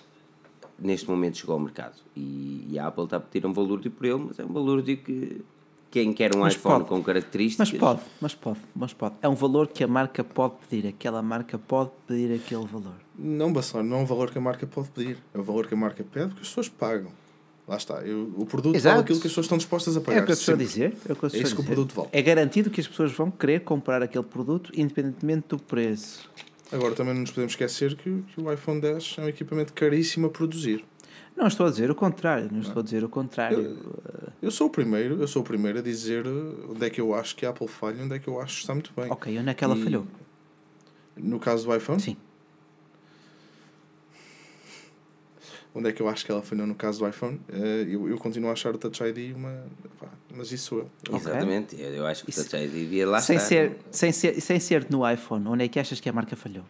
A: neste momento chegou ao mercado e, e a Apple está a pedir um valor de por ele, mas é um valor de que quem quer um mas iPhone pode. com características.
B: Mas pode, mas pode, mas pode. É um valor que a marca pode pedir, aquela marca pode pedir aquele valor.
C: Não, Bassano, não é um valor que a marca pode pedir, é um valor que a marca pede porque as pessoas pagam. Lá está, eu, o produto Exato. vale aquilo que as pessoas estão dispostas a pagar.
B: É o que eu estou a dizer. É, o que eu é isso que o produto vale. É garantido que as pessoas vão querer comprar aquele produto independentemente do preço.
C: Agora também não nos podemos esquecer que, que o iPhone 10 é um equipamento caríssimo a produzir.
B: Não estou a dizer o contrário, não estou a dizer o contrário.
C: Eu, eu, sou o primeiro, eu sou o primeiro a dizer onde é que eu acho que a Apple falha, onde é que eu acho que está muito bem.
B: Ok, onde é que ela e, falhou?
C: No caso do iPhone?
B: Sim.
C: Onde é que eu acho que ela falhou no caso do iPhone? Eh, eu, eu continuo a achar o Touch ID uma. Mas isso sou eu.
A: Okay. Exatamente, eu acho que o Touch ID devia lá
B: sem
A: estar.
B: Ser, sem, ser, sem ser no iPhone, onde é que achas que a marca falhou?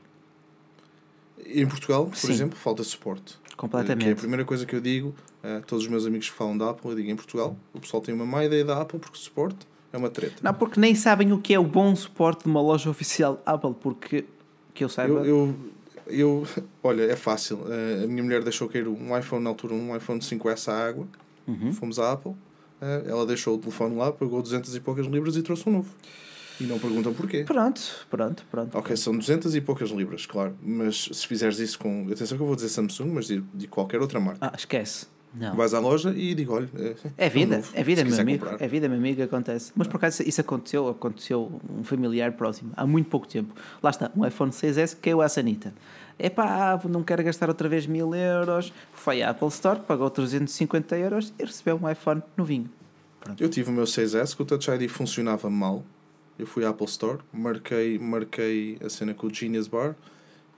C: Em Portugal, por Sim. exemplo, falta suporte.
B: Completamente.
C: Que é a primeira coisa que eu digo a todos os meus amigos que falam da Apple, eu digo em Portugal, o pessoal tem uma má ideia da Apple porque suporte é uma treta.
B: Não, porque nem sabem o que é o bom suporte de uma loja oficial Apple, porque que eu saiba.
C: Eu, eu, eu olha, é fácil. a minha mulher deixou cair um iPhone na altura, um iPhone 5S à água. Uhum. Fomos à Apple. ela deixou o telefone lá, pagou 200 e poucas libras e trouxe um novo. E não perguntam porquê.
B: Pronto, pronto, pronto.
C: Ok, são 200 e poucas libras, claro. Mas se fizeres isso com. Atenção que eu vou dizer Samsung, mas de, de qualquer outra marca.
B: Ah, esquece. Não.
C: Vais à loja e digo, olha.
B: É, é vida, é, é vida, meu amigo. Comprar. É vida, meu amigo, acontece. Mas por acaso isso aconteceu, aconteceu um familiar próximo, há muito pouco tempo. Lá está, um iPhone 6S caiu à sanita. Epá, não quero gastar outra vez mil euros. Foi à Apple Store, pagou 350 euros e recebeu um iPhone novinho.
C: Pronto. Eu tive o meu 6S que o Touch ID funcionava mal eu fui à Apple Store, marquei, marquei a cena com o Genius Bar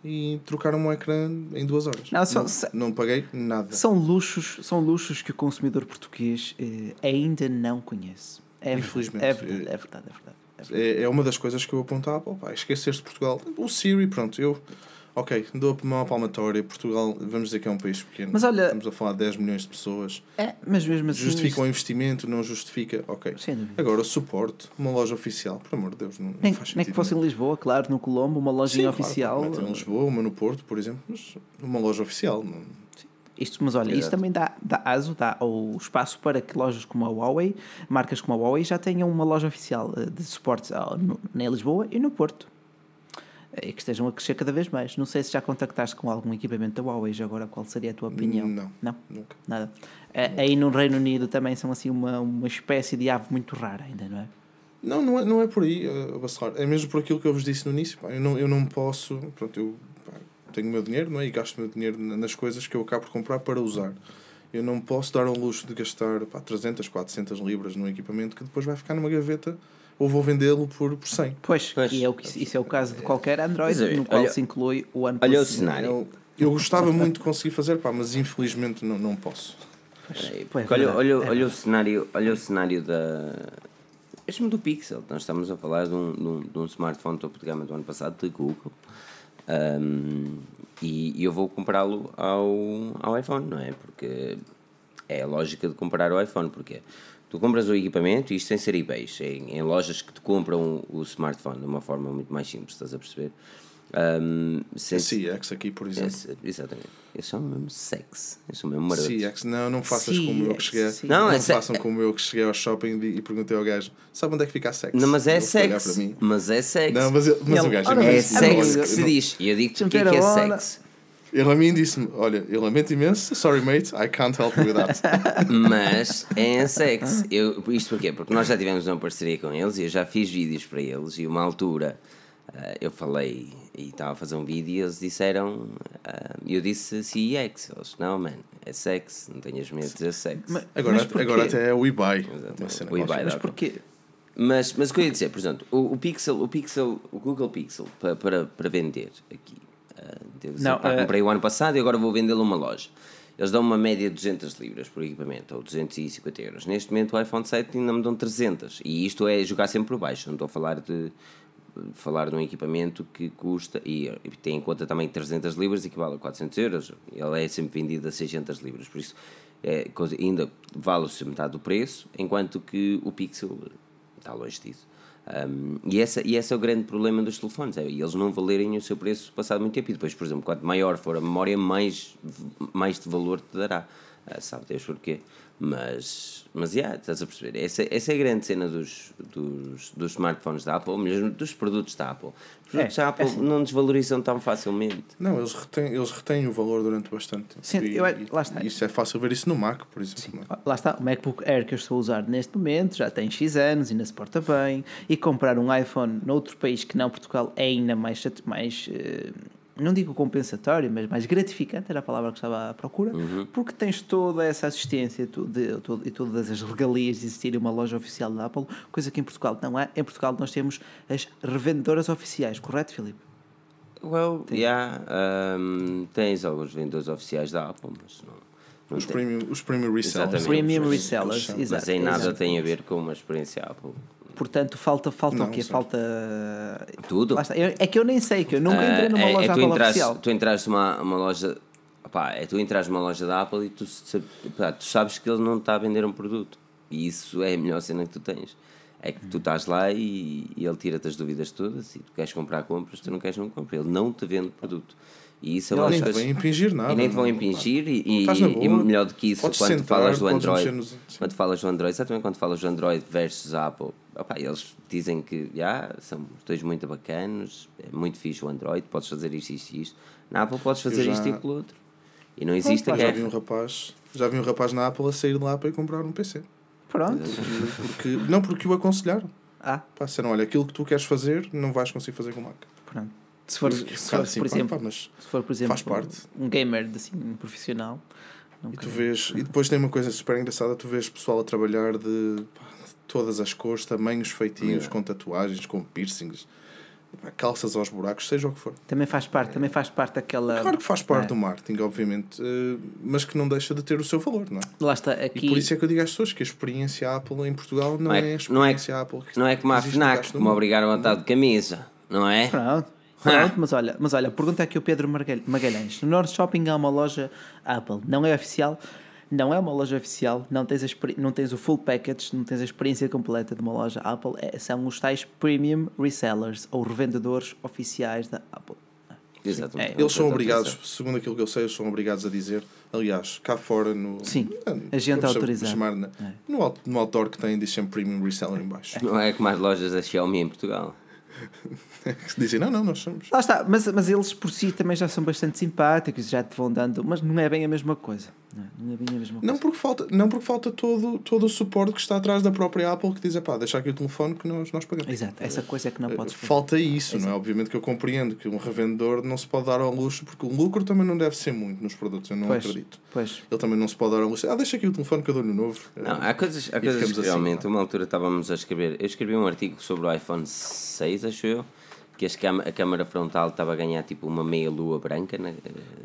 C: e trocaram um ecrã em duas horas. Não, são, não, não, paguei nada.
B: São luxos, são luxos que o consumidor português eh, ainda não conhece. É Infelizmente. É verdade, é verdade. É, verdade,
C: é, verdade. é, é uma das coisas que eu Apple. Pá, esquecer-se de Portugal. O Siri, pronto, eu ok, dou uma palmatória. Portugal, vamos dizer que é um país pequeno. Mas olha, Estamos a falar de 10 milhões de pessoas.
B: É, mas mesmo assim.
C: Justifica isto... o investimento, não justifica. Ok. Agora, o suporte, uma loja oficial, por amor de Deus, não,
B: nem,
C: não faz
B: sentido. Nem que fosse em Lisboa, claro, no Colombo, uma lojinha Sim, oficial.
C: Claro, em Lisboa, uma no Porto, por exemplo, mas uma loja oficial. Não...
B: Isto, mas olha, isto também dá, dá aso, dá o espaço para que lojas como a Huawei, marcas como a Huawei, já tenham uma loja oficial eh, de suporte em Lisboa e no Porto e que estejam a crescer cada vez mais. Não sei se já contactaste com algum equipamento da Huawei, já agora qual seria a tua opinião?
C: Não.
B: Não?
C: Nunca.
B: Nada. Não. Aí no Reino Unido também são assim uma, uma espécie de ave muito rara ainda, não é?
C: Não, não é, não é por aí, uh, Bacelar. É mesmo por aquilo que eu vos disse no início. Pá, eu, não, eu não posso. Pronto, eu pá, tenho o meu dinheiro não é? e gasto o meu dinheiro nas coisas que eu acabo por comprar para usar. Eu não posso dar ao luxo de gastar pá, 300, 400 libras num equipamento que depois vai ficar numa gaveta ou vou vendê-lo por, por 100.
B: Pois, pois. E é o que, isso é o caso de qualquer Android é, no qual olha, se inclui o OnePlus.
A: Olha o cenário. Eu,
C: eu gostava muito de conseguir fazer, pá, mas infelizmente não, não posso.
A: Pois, olha, olha, é olha, o cenário, olha o cenário da. Mesmo do Pixel, nós estamos a falar de um, de um, de um smartphone topo de gama do ano passado de Google. Um, e, e, eu vou comprá-lo ao, ao iPhone, não é? Porque é a lógica de comprar o iPhone, porque Tu compras o equipamento, isto sem ser eBay, em, em lojas que te compram o smartphone de uma forma muito mais simples, estás a perceber? Um,
C: A
A: sem-
C: CX aqui, por exemplo.
A: Esse- exatamente. Eles são mesmo sexy. Eles são mesmo marotos.
C: CX, não, não faças como eu que
B: CX,
C: cheguei.
B: sim.
A: Não,
C: Não,
A: é se-
C: façam como eu que cheguei ao shopping e e perguntei ao gajo: sabe onde é que fica a sex?
A: Não, mas é
C: mim.
A: Mas é sexy.
C: Não, mas, ele- mas
B: Ele-
C: o gajo
A: É sexy
B: amigo,
A: que se
C: não-
A: diz. E eu digo-te o que é que é sexy.
C: Ele a mim disse-me: Olha, eu lamento imenso, sorry mate, I can't help you with that.
A: Mas é sexy. Eu, isto porquê? Porque nós já tivemos uma parceria com eles e eu já fiz vídeos para eles e uma altura ah, eu falei e estava a fazer um vídeo e eles disseram ah, eu disse CEX. Eles, não, man, é sexy, não tenhas medo de dizer sexy.
B: Mas-
C: Agora,
B: mas
C: agora até é o eBay.
A: O.
B: Mas porquê?
A: Mas, mas o que eu ia dizer, por exemplo, o, o Pixel, o Pixel, o Google Pixel para, para, para vender aqui. Ah, dizer,
B: Não,
A: pá,
B: ah,
A: comprei o ano passado e agora vou vendê-lo numa loja. Eles dão uma média de 200 libras por equipamento, ou 250 euros. Neste momento o iPhone 7 ainda me dão 300. E isto é jogar sempre por baixo. Não estou a falar de falar de um equipamento que custa e, tem em conta também 300 libras equivale a 400 euros ele é sempre vendido a 600 libras por isso é, ainda vale-se metade do preço enquanto que o Pixel está longe disso Um, e, essa, e esse é o grande problema dos telefones é eles não valerem o seu preço passado muito tempo. E depois por exemplo quanto maior for a memória mais, mais de valor te dará. Ah, sabe Deus porquê mas, mas yeah, estás a perceber? Essa, essa é a grande cena dos, dos, dos smartphones da Apple, ou mesmo dos produtos da Apple. Os produtos
B: É,
A: da Apple
B: é assim.
A: não desvalorizam tão facilmente.
C: Não, eles retêm, eles retêm o valor durante bastante tempo.
B: Sim,
C: e,
B: eu- lá está.
C: e isso é fácil ver isso no Mac, por exemplo. não é?
B: Lá está, o MacBook Air que eu estou a usar neste momento já tem X anos, ainda se porta bem, e comprar um iPhone noutro país que não Portugal é ainda mais, mais eh, não digo compensatório, mas mais gratificante, era a palavra que estava à procura, porque tens toda essa assistência e todas as regalias de existir uma loja oficial da Apple, coisa que em Portugal não há. Em Portugal nós temos as revendedoras oficiais, correto, Filipe?
A: Well, yeah, um, tens alguns vendedores oficiais da Apple, mas não,
C: Os,
A: tem-
C: premium, os premium resellers.
A: Exatamente.
B: Premium resellers, exato.
A: mas em nada
B: exato.
A: tem a ver com uma experiência Apple.
B: Portanto, falta, falta
C: Não,
B: o quê? Falta.
A: Tudo.
B: Eu- É que eu nem sei, que eu nunca entrei numa
A: é,
B: loja
A: é tu
B: Apple
A: entras,
B: oficial.
A: tu entras numa uma loja opá, é tu entras numa loja da Apple e tu, tu sabes que ele não está a vender um produto e isso é a melhor cena que tu tens é que tu estás lá e, e ele tira-te as dúvidas todas e tu queres comprar compras, tu não queres não compra ele não te vende produto e isso é uma
C: Nem
A: das
C: te vão impingir nada.
A: e nem te vão
C: não.
A: impingir e, e, e melhor do que isso quando
C: sentar,
A: falas do Android
C: nos-
A: quando falas do Android, exatamente quando falas do Android versus Apple, opá, eles dizem que já, são os dois muito bacanos, é muito fixe o Android, podes fazer isto, isto e isto. Na Apple podes fazer
C: já-
A: isto e aquilo outro. E não existe a
C: Pá, já vi
A: guerra.
C: um rapaz, já vi um rapaz na Apple a sair de lá para ir comprar um PC.
B: Pronto.
C: Porque, não porque o aconselharam.
B: Ah,
C: Pá, disseram, olha, aquilo que tu queres fazer, não vais conseguir fazer com o Mac.
B: pronto. Se for,
C: E,
B: se for
C: assim,
B: por
C: pá,
B: exemplo,
C: pá, mas
B: se for, por exemplo
C: faz parte.
B: um gamer assim, um profissional,
C: E tu vês, e depois tem uma coisa super engraçada, tu vês pessoal a trabalhar de, pá, de todas as cores, tamanhos, feitios,
A: Yeah.
C: com tatuagens, com piercings, pá, calças aos buracos, seja o que for.
B: também faz parte, também faz parte daquela.
C: Claro que faz parte
B: É.
C: do marketing, obviamente, eh, mas que não deixa de ter o seu valor, não é?
B: Lá está,
C: E
B: aqui.
C: por isso é que eu digo às pessoas que a experiência Apple em Portugal não,
A: Não é-
C: é, a
A: não é-
C: experiência Apple que
A: Não é como a FNAC, que me obrigaram a estar de camisa, não é?
B: Pronto. Pronto, mas olha, mas olha, pergunta aqui o Pedro Magalhães. No Norte Shopping há uma loja Apple, não é oficial, não é uma loja oficial, não tens, a não tens o full package, não tens a experiência completa de uma loja Apple, é- são os tais premium resellers ou revendedores oficiais da Apple.
A: Exatamente.
B: É,
C: Eles são
A: Outra
C: obrigados,
A: utilização.
C: segundo aquilo que eu sei, eles são obrigados a dizer, aliás, cá fora no.
B: Sim, agente
C: vamos
B: autorizado.
C: chamar, né?
B: É.
C: no, no outdoor que tem, diz sempre premium reseller em baixo.
A: Não é como as lojas da Xiaomi em Portugal.
C: Dizem, não, não, nós somos.
B: Lá está, mas, mas eles por si também já são bastante simpáticos, já te vão dando, mas não é bem a mesma coisa. Não é, Não é bem a mesma coisa.
C: Não porque falta, não porque falta todo, todo o suporte que está atrás da própria Apple que diz, pá, deixa aqui o telefone que nós, nós pagamos.
B: Exato, essa coisa é que não podes fazer.
C: Falta isso, não é? Obviamente que eu compreendo que um revendedor não se pode dar ao luxo, porque o lucro também não deve ser muito nos produtos, eu não
B: Pois,
C: acredito.
B: pois.
C: Ele também não se pode dar ao luxo. Ah, deixa aqui o telefone que eu dou-lhe o novo.
A: Não, há coisas, há coisas que
C: assim,
A: realmente,
C: não
A: uma altura estávamos a escrever. Eu escrevi um artigo sobre o iPhone 6, acho eu, que a câmara frontal estava a ganhar tipo uma meia lua branca. né?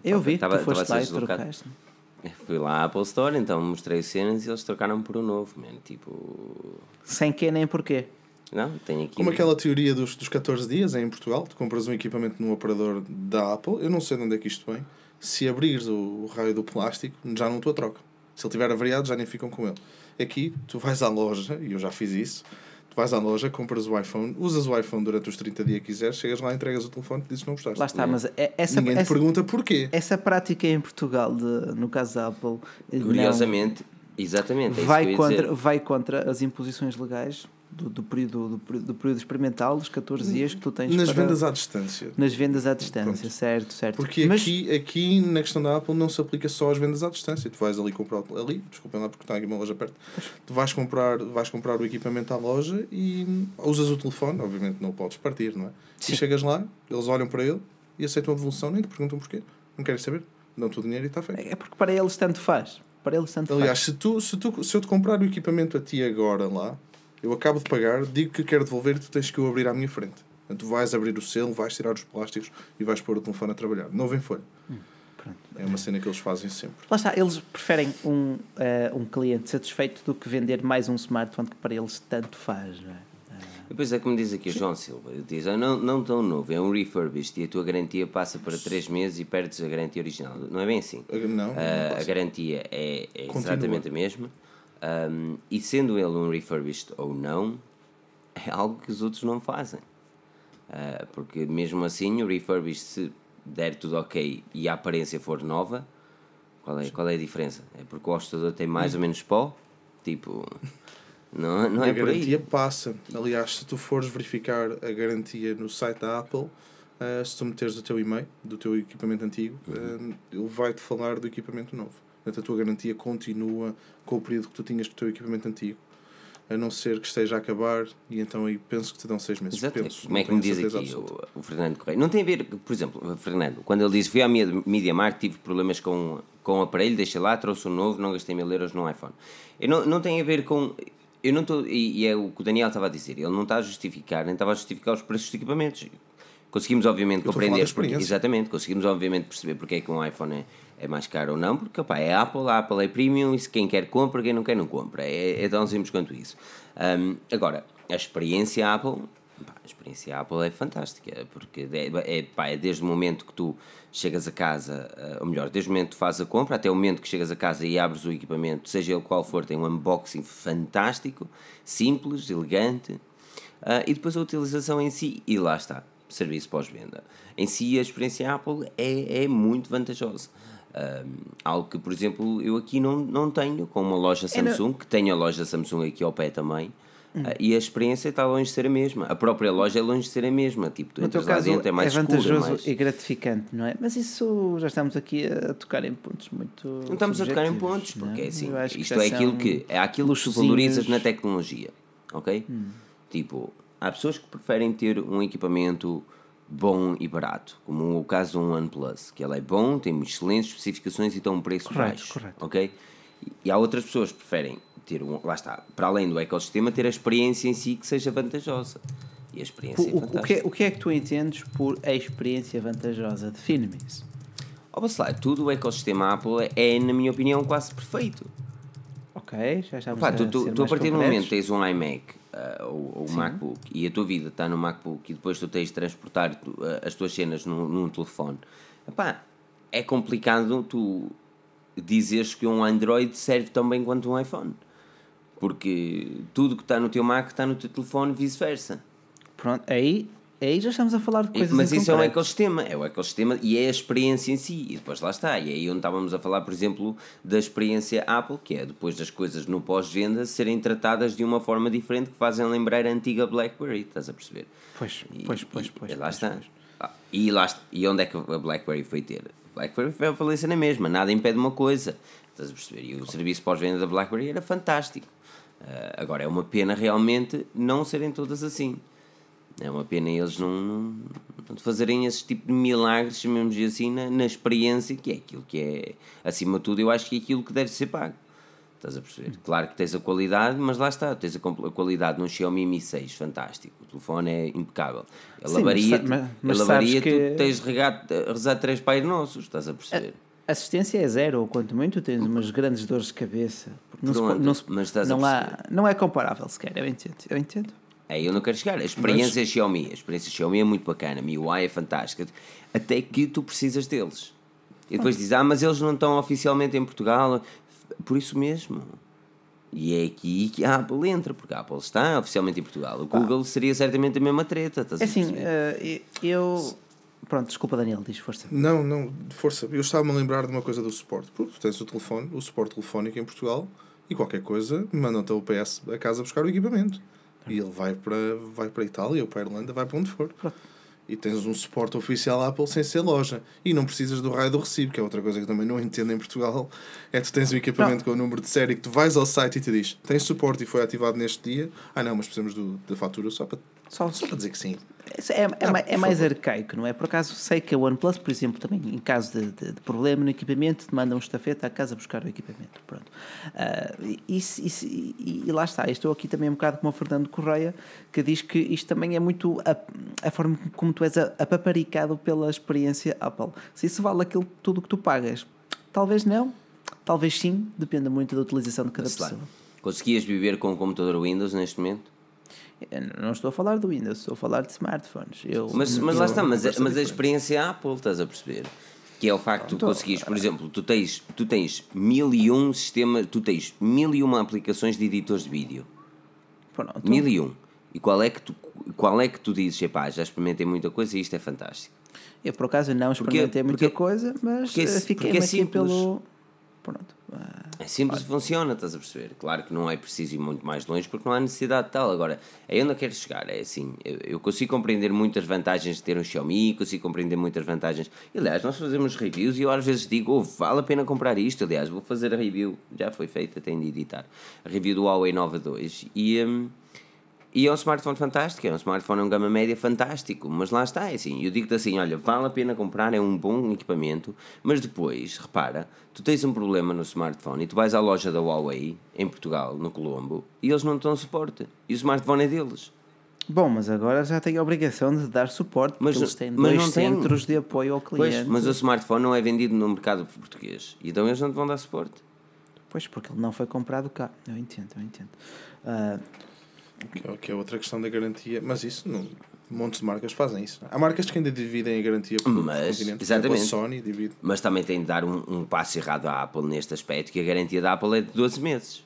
B: Eu vi,
A: Estava-
B: tu foste lá e trocaste.
A: Fui lá à Apple Store, então mostrei cenas e eles trocaram por um novo, man. Tipo.
B: Sem que nem porquê.
A: Não, tem aqui.
C: Como aquela teoria dos, dos 14 dias em Portugal, tu compras um equipamento num operador da Apple, eu não sei de onde é que isto vem. Se abrires o, o raio do plástico, já não estou a troca. Se ele tiver avariado, já nem ficam com ele. Aqui, tu vais à loja, e eu já fiz isso, Tu vais à loja, compras o iPhone, usas o iPhone durante os 30 dias que quiseres, chegas lá, entregas o telefone e dizes que não gostaste.
B: Lá está, mas é- essa,
C: Ninguém te
B: essa,
C: pergunta porquê.
B: essa prática em Portugal, de, no caso da Apple, não-
A: Curiosamente, exatamente. É
B: vai contra,
A: dizer.
B: vai contra as imposições legais do, do, período, do, do período experimental, dos 14 dias que tu tens
C: Nas
B: para-
C: vendas à distância.
B: nas vendas à distância,
C: Pronto.
B: certo, certo.
C: Porque
B: Mas-
C: aqui, aqui, na questão da Apple, não se aplica só às vendas à distância. Tu vais ali comprar. Ali, desculpem lá porque está aqui uma loja perto. Tu vais comprar, vais comprar o equipamento à loja e usas o telefone. Obviamente não o podes partir, não é?
B: Sim.
C: E chegas lá, eles olham para ele e aceitam a devolução, nem te perguntam porquê. Não querem saber. Dão-te o dinheiro e está feito.
B: É porque para eles tanto faz. Para eles tanto
C: Aliás,
B: faz.
C: se, tu, se, tu, se eu te comprar o equipamento a ti agora lá, eu acabo de pagar, digo que quero devolver e tu tens que o abrir à minha frente. Portanto, tu vais abrir o selo, vais tirar os plásticos e vais pôr o telefone a trabalhar. Não vem folha.
B: Pronto.
C: É uma cena que eles fazem sempre.
B: Lá está, eles preferem um, eh, um cliente satisfeito do que vender mais um smartphone que para eles tanto faz, não é?
A: Depois é como diz aqui o João Silva, ele diz, ah, não, não tão novo, é um refurbished e a tua garantia passa para 3 meses e perdes a garantia original. Não é bem assim.
C: Não,
A: Ah, a garantia é, é exatamente a mesma. Ahm, e sendo ele um refurbished ou não, é algo que os outros não fazem. Ah, porque mesmo assim, o refurbished, se der tudo ok e a aparência for nova, qual é, qual é a diferença? É porque o hostador tem mais ou menos pó? Tipo, não, não
C: a
A: é por
C: garantia
A: aí.
C: passa. Aliás, se tu fores verificar a garantia no site da Apple, ah, se tu meteres o teu e-mail do teu equipamento antigo,
A: Uhum.
C: ah, ele vai-te falar do equipamento novo. Portanto, a tua garantia continua com o período que tu tinhas com o teu equipamento antigo. A não ser que esteja a acabar, e então aí penso que te dão seis meses.
A: Exato.
C: Penso,
A: Como é que me diz aqui o, o Fernando Correia? Não tem a ver, por exemplo, Fernando, quando ele diz fui à Media Media Markt, tive problemas com, com o aparelho, deixei lá, trouxe um novo, não gastei mil euros no iPhone. Eu não, não tem a ver com. Eu não estou. E, e é o que o Daniel estava a dizer, ele não está a justificar, nem estava a justificar os preços dos equipamentos. Conseguimos, obviamente, compreender. Porque, exatamente, conseguimos, obviamente, perceber porque é que um iPhone é, é mais caro ou não, porque opá, é Apple, a Apple é premium, e se quem quer compra, quem não quer não compra. É, é tão simples quanto isso. Ahm, agora, a experiência Apple, a experiência Apple é fantástica, porque é, é, pá, é desde o momento que tu chegas a casa, ah, ou melhor, desde o momento que tu fazes a compra até o momento que chegas a casa e abres o equipamento, seja ele qual for, tem um unboxing fantástico, simples, elegante, ah, e depois a utilização em si, e lá está, serviço pós-venda. Em si, a experiência Apple é, é muito vantajosa. Ah, algo que, por exemplo, eu aqui não, não tenho, com uma loja
B: É,
A: Samsung, que tenho a loja Samsung aqui ao pé também,
B: Hum.
A: e a experiência está longe de ser a mesma. A própria loja é longe de ser a mesma. Tipo, tu
B: No
A: lá
B: caso
A: dentro, é mais escura,
B: vantajoso
A: mais...
B: e gratificante, não é? Mas isso já estamos aqui a tocar em pontos muito.
A: Não estamos a tocar em pontos,
B: não
A: porque é assim, isto é aquilo que é aquilo que valorizas na tecnologia, ok?
B: Hum.
A: Tipo, há pessoas que preferem ter um equipamento bom e barato, como o caso do OnePlus, que ele é bom, tem excelentes especificações e tem um preço
B: Correto,
A: baixo,
B: correto.
A: ok? E há outras pessoas que preferem ter um, lá está, para além do ecossistema, ter a experiência em si que seja vantajosa. E a experiência é
B: O, o, o,
A: fantástica.
B: que é, o que é que tu entendes por a experiência vantajosa? Define-me isso.
A: Ó, lá, tudo o ecossistema Apple é, na minha opinião, quase perfeito.
B: Ok, já estamos
A: Pá,
B: a
A: tu, tu, tu a partir do momento tens um iMac ah, ou, ou MacBook e a tua vida está no MacBook e depois tu tens de transportar tu- ah, as tuas cenas num, num telefone, Epá, é complicado tu dizeres que um Android serve tão bem quanto um iPhone. Porque tudo que está no teu Mac está no teu telefone vice-versa.
B: Pronto, aí, aí já estamos a falar de
A: E-
B: coisas
A: Mas isso é um ecossistema, é o ecossistema e é a experiência em si. E depois lá está. E é aí onde estávamos a falar, por exemplo, da experiência Apple, que é depois das coisas no pós-venda serem tratadas de uma forma diferente que fazem lembrar a antiga BlackBerry, estás a perceber?
B: Pois,
A: E-
B: pois, pois,
A: e-
B: pois.
A: e lá
B: pois,
A: está.
B: pois.
A: Ah, E, lá está. e onde é que a BlackBerry foi ter? A BlackBerry foi a falência na mesma, nada impede uma coisa. Estás a perceber? E o serviço pós-venda da BlackBerry era fantástico. Ah, agora é uma pena realmente não serem todas assim. É uma pena eles não, não, não fazerem esse tipo de milagres, chamemos assim, na, na experiência, que é aquilo que é, acima de tudo, eu acho que é aquilo que deve ser pago. Estás a perceber? Claro que tens a qualidade, mas lá está, tens a, a qualidade num Xiaomi Mi 6, fantástico. O telefone é impecável. Ele
B: Sim, mas
A: avaria,
B: sa- mas- mas sabes que-
A: tu tens de regar, rezar três pais nossos, estás a perceber?
B: Assistência é zero, ou quanto muito tens umas grandes dores de cabeça. Não, se,
A: Pronto,
B: po- não, se-
A: a
B: não, há, não é comparável sequer, eu entendo. Eu entendo.
A: Aí eu não quero chegar. A experiência Xiaomi, a experiência Xiaomi é muito bacana, a MIUI é fantástica, até que tu precisas deles. E depois dizes, ah, mas eles não estão oficialmente em Portugal, por isso mesmo. E é aqui que a Apple entra, porque a Apple está oficialmente em Portugal. O Google seria certamente a mesma treta. Estás a
B: assim, eh, eu. Pronto, desculpa, Daniel, diz força.
C: Não, não, força. Eu estava-me a lembrar de uma coisa do suporte. Porque tu tens o telefone, o suporte telefónico em Portugal e qualquer coisa mandam-te o PS a casa buscar o equipamento. E ele vai para, vai para a Itália ou para a Irlanda, vai para onde for. E tens um suporte oficial Apple sem ser loja. E não precisas do raio do recibo, que é outra coisa que também não entendo em Portugal. É que tu tens um equipamento com o número de série que tu vais ao site e te diz tem suporte e foi ativado neste dia. Ah não, mas precisamos do, da fatura só para,
B: Só,
C: só para dizer que sim.
B: É, é,
C: Ah,
B: ma- é
C: por
B: mais
C: favor.
B: arcaico, não é? Por acaso sei que a OnePlus, por exemplo, também em caso de, de- de problema no equipamento, manda um estafeta à casa buscar o equipamento. Pronto. E, isso- isso- e- e lá está. Estou aqui também um bocado como o Fernando Correia, que diz que isto também é muito a, a forma como tu és apaparicado pela experiência Apple. Se isso vale aquilo tudo que tu pagas, talvez não, talvez sim, depende muito da utilização de cada
A: lá.
B: pessoa.
A: Conseguias viver com um computador Windows neste momento?
B: Eu não estou a falar do Windows, estou a falar de smartphones. Eu,
A: Mas, mas lá está, mas, a-
C: conversa
A: mas a
C: diferente.
A: experiência Apple, estás a perceber? Que é o facto de tu conseguires, por exemplo, tu tens, tu tens mil e um sistemas, tu tens mil e uma aplicações de editores de vídeo.
B: Pronto.
A: Mil e um. E qual é que tu, qual é que tu dizes, epá, já experimentei muita coisa e isto é fantástico?
B: Eu, por acaso, não experimentei muita
A: porque-
B: coisa, mas
A: porque é-
B: eh,
A: porque é simples.
B: pelo. Pronto.
A: É simples e funciona, estás a perceber? Claro que não é preciso ir muito mais longe porque não há necessidade de tal. Agora, é onde eu quero chegar. É assim, eu, eu consigo compreender muitas vantagens de ter um Xiaomi, consigo compreender muitas vantagens. E, aliás, nós fazemos reviews e eu às vezes digo, oh, vale a pena comprar isto. Aliás, vou fazer a review, já foi feita, tenho de editar. A review do Huawei Nova 2 e. hum, e é um smartphone fantástico, é um smartphone, é um gama média fantástico, mas lá está, é assim, eu digo-te assim, olha, vale a pena comprar, é um bom equipamento, mas depois, repara, tu tens um problema no smartphone e tu vais à loja da Huawei, em Portugal, no Colombo, e eles não te dão suporte, e o smartphone é deles.
B: Bom, mas agora já tenho a obrigação de dar suporte, porque
A: Mas-
B: eles têm
A: mas
B: dois
A: não tem.
B: centros de apoio ao
A: Pois,
B: cliente.
A: mas o smartphone não é vendido no mercado português, então eles não te vão dar suporte.
B: Pois, porque ele não foi comprado cá. Eu entendo, eu entendo. Ah,
C: Que é- que é outra questão da garantia, mas isso não. Montes de marcas fazem isso. Há marcas que ainda dividem a garantia por
A: Mas,
C: continente.
A: exatamente.
C: A Sony divide.
A: Mas também tem de dar um, um passo errado à Apple neste aspecto, que a garantia da Apple é de 12 meses,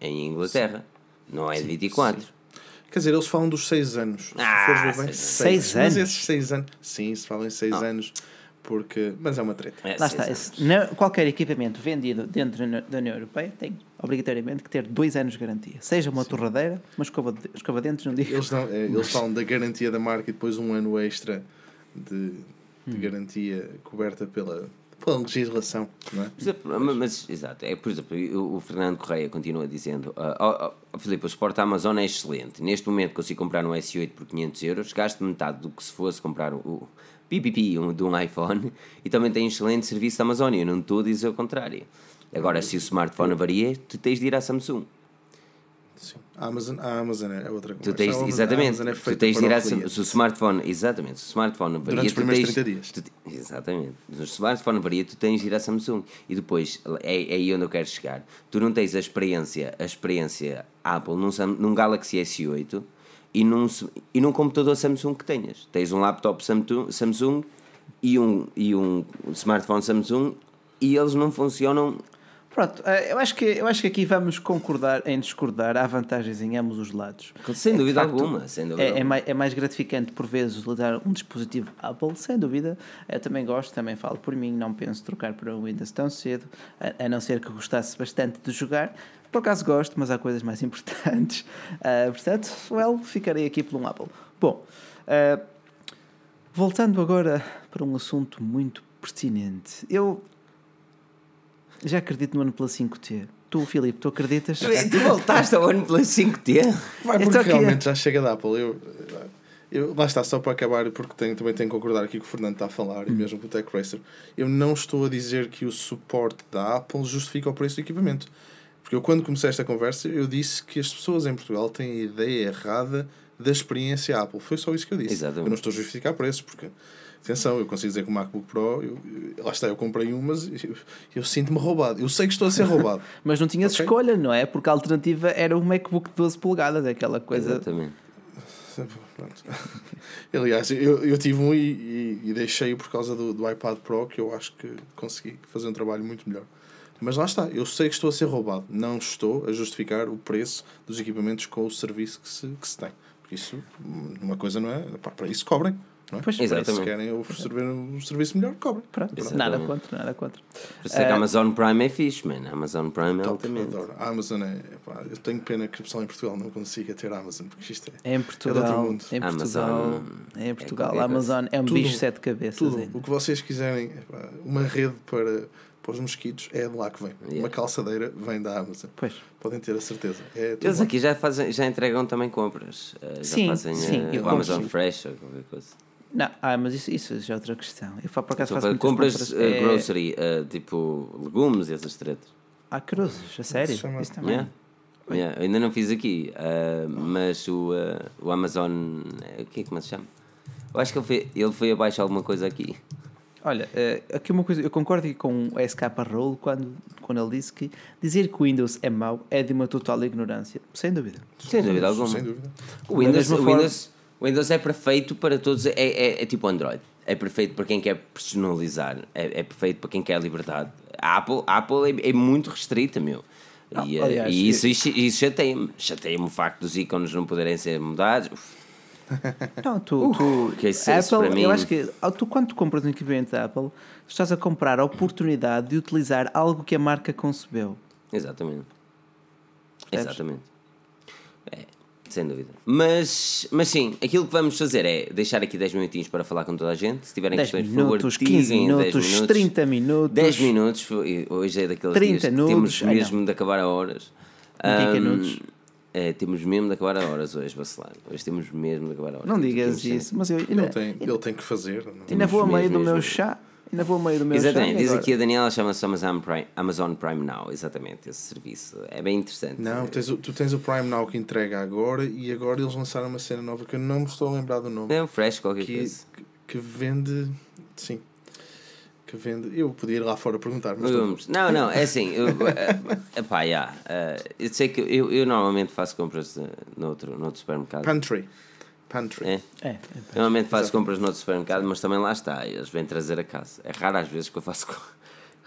A: em Inglaterra, não é de 24.
C: Quer dizer, eles falam dos 6 anos.
A: Ah,
C: se fores ver bem,
A: seis
B: anos.
C: Mas esses 6 anos. Sim, se falam em 6 anos. Porque. Mas é uma treta.
A: É,
B: lá
A: sim,
B: está.
A: sim.
B: esse- qualquer equipamento vendido dentro da União- da União Europeia tem obrigatoriamente que ter dois anos de garantia. Seja uma torradeira, uma escova de, escova de dentes, não digo.
C: Eles, não, é, eles falam da garantia da marca e depois um ano extra de, de
A: Hum.
C: garantia coberta pela, pela legislação. Não é?
A: Por exemplo, mas, mas, exato, é, por exemplo, o, o Fernando Correia continua dizendo: ah, ó, ó, Filipe, o suporte à Amazon é excelente. Neste momento consigo comprar um S8 por 500 euros, gasto metade do que se fosse comprar o, um, de um iPhone e também tem um excelente serviço da Amazon. Eu não estou a dizer o contrário. Agora, se o smartphone varia, tu tens de ir à Samsung.
C: Sim. A Amazon, a Amazon é outra
A: Tu
C: conversa.
A: tens,
C: Amazon-
A: exatamente,
C: é
A: tu tens de ir à
C: o
A: Sam-
C: cliente.
A: se o smartphone, exatamente, se o smartphone varia,
C: Durante os
A: tu
C: primeiros
A: tens,
C: 30 dias.
A: tu te- exatamente, se o smartphone varia, tu tens de ir à Samsung e depois é, é aí onde eu quero chegar. Tu não tens a experiência, a experiência Apple num, num Galaxy S8 e num, e num computador Samsung que tenhas. Tens um laptop Samsung e um, e um smartphone Samsung e eles não funcionam.
B: Pronto, eh, eu acho, que, eu acho que aqui vamos concordar em discordar. Há vantagens em ambos os lados.
A: Sem
B: É,
A: dúvida
B: facto,
A: alguma, sem dúvida
B: É, é,
A: alguma.
B: mais, é mais gratificante por vezes utilizar um dispositivo Apple, sem dúvida. Eu também gosto, também falo por mim, não penso trocar para um Windows tão cedo, a, a não ser que gostasse bastante de jogar. Por acaso gosto, mas há coisas mais importantes. Ah, portanto, well, ficarei aqui por um Apple. Bom, ah, voltando agora para um assunto muito pertinente. Eu já acredito no OnePlus 5T. Tu, Filipe, tu acreditas?
A: Tu, voltaste ao OnePlus 5T?
C: Vai
B: Eu
C: porque
B: aqui-
C: realmente já chega da Apple. Eu, eu, lá está, só para acabar, porque tenho, também tenho que concordar aqui com o Fernando está a falar,
B: Hum.
C: e mesmo com o Tech Racer. Eu não estou a dizer que o suporte da Apple justifica o preço do equipamento. Porque eu, quando comecei esta conversa, eu disse que as pessoas em Portugal têm a ideia errada da experiência Apple. Foi só isso que eu disse.
A: Exatamente.
C: Eu não estou a justificar preços, porque, atenção, eu consigo dizer que o MacBook Pro, eu, eu- lá está, eu comprei um, mas eu, eu sinto-me roubado. Eu sei que estou a ser roubado.
B: Mas não tinhas
C: Ok.
B: escolha, não é? Porque a alternativa era o MacBook de 12 polegadas, aquela coisa.
A: Exatamente.
C: Pronto. Aliás, eu, eu tive um e, e, e deixei-o por causa do, do iPad Pro, que eu acho que consegui fazer um trabalho muito melhor. Mas lá está, eu sei que estou a ser roubado. Não estou a justificar o preço dos equipamentos com o serviço que se, que se tem. Porque isso, uma coisa não é. Pá, para isso cobrem. Não é?
B: Pois,
A: Exatamente.
C: Se querem oferecer um serviço melhor, cobrem.
B: Pronto, nada contra, nada contra.
A: Por isso é que a Amazon Prime é fixe, man. A Amazon Prime é
C: Top,
A: altamente.
C: adoro. A Amazon é. pá, eu tenho pena que o pessoal em Portugal não consiga ter a Amazon, porque isto é.
B: É em
C: É de outro
B: Portugal.
C: mundo.
B: em Portugal.
A: Amazon
B: É em Portugal.
A: qualquer
B: a Amazon é um
C: Tudo.
B: bicho sete cabeças.
C: Tudo.
B: é.
C: O que vocês quiserem, pá, uma rede para, para os mosquitos, é de lá que vem.
A: Yeah.
C: Uma calçadeira vem da Amazon.
B: Pois.
C: Podem ter a certeza. É
A: Eles
C: lá.
A: aqui já, fazem, já entregam também compras. Eh, Já
B: Sim,
A: fazem
B: sim,
A: eh,
B: eu
A: o Amazon
B: compro.
A: Fresh ou qualquer coisa.
B: Não, ah, mas isso, isso já é outra questão. Eu fa- por acaso
A: Só
B: faço
A: para compras
B: compras.
A: eh,
B: é-
A: grocery, eh, tipo legumes e essas tretas.
B: Ah, cruzes, a sério?
C: se chama-
B: Isso também.
A: Yeah. Yeah, ainda não fiz aqui, eh, mas o, eh, o Amazon. eh, O que é que me chama? Eu acho que ele foi, ele foi abaixo alguma coisa aqui.
B: Olha, eh, aqui uma coisa, eu concordo aqui com o SK Roll quando, quando ele disse que dizer que o Windows é mau é de uma total ignorância. Sem dúvida.
A: Sem dúvida alguma.
C: Sem dúvida.
A: O Windows, o
B: forma-
A: Windows, o Windows é perfeito para todos, é, é, é tipo Android. É perfeito para quem quer personalizar, é, é perfeito para quem quer liberdade. A Apple, a Apple é, é muito restrita, meu. E,
B: Ah,
A: eh,
B: aliás,
A: e isso, isso, isso chateia-me. Chateia-me o facto dos ícones não poderem ser mudados. Uf,
B: Não, tu, tu
A: que isso- isso
B: Apple,
A: mim-
B: eu acho que ao- tu quando tu compras um equipamento da Apple, estás a comprar a oportunidade de utilizar algo que a marca concebeu.
A: Exatamente.
B: Percebes?
A: Exatamente. É, sem dúvida. Mas, mas sim, aquilo que vamos fazer é deixar aqui 10 minutinhos para falar com toda a gente. Se tiverem
B: 10
A: questões, por favor,
B: minutos,
A: digam
B: 15
A: em 10
B: minutos,
A: minutos.
B: 30 minutos.
A: 10 minutos, hoje é daqueles
B: 30
A: dias que
B: nudes,
A: temos mesmo de acabar a horas.
B: Não fica
A: Ahm,
B: nudes.
A: É, temos mesmo de acabar a horas hoje, vacilar. Hoje temos mesmo de acabar a horas.
B: Não digas isso, mas eu
C: Ele
B: ainda,
C: tem, ele tem que fazer. não-
B: ainda vou a meio
A: mesmo,
B: do meu chá. Ainda vou a meio do meu
A: Exatamente,
B: chá.
A: diz
B: agora.
A: aqui a Daniela, chama-se Amazon Prime, Amazon Prime Now, exatamente, esse serviço. É bem interessante.
C: Não, tens o- tu tens o Prime Now que entrega agora e agora eles lançaram uma cena nova que eu não me estou a lembrar do nome.
A: É um fresh qualquer
C: que,
A: coisa.
C: que, que vende. Sim. Que vende. Eu podia ir lá fora perguntar, mas não.
A: Não, não, é assim. Eu, eh, epá, yeah, eh, eu sei que eu, eu normalmente faço compras eh, noutro, noutro supermercado.
C: Pantry. Pantry.
A: É.
B: É, é.
A: Normalmente faço compras noutro supermercado, mas também lá está. Eles vêm trazer a casa. É raro às vezes que eu faço.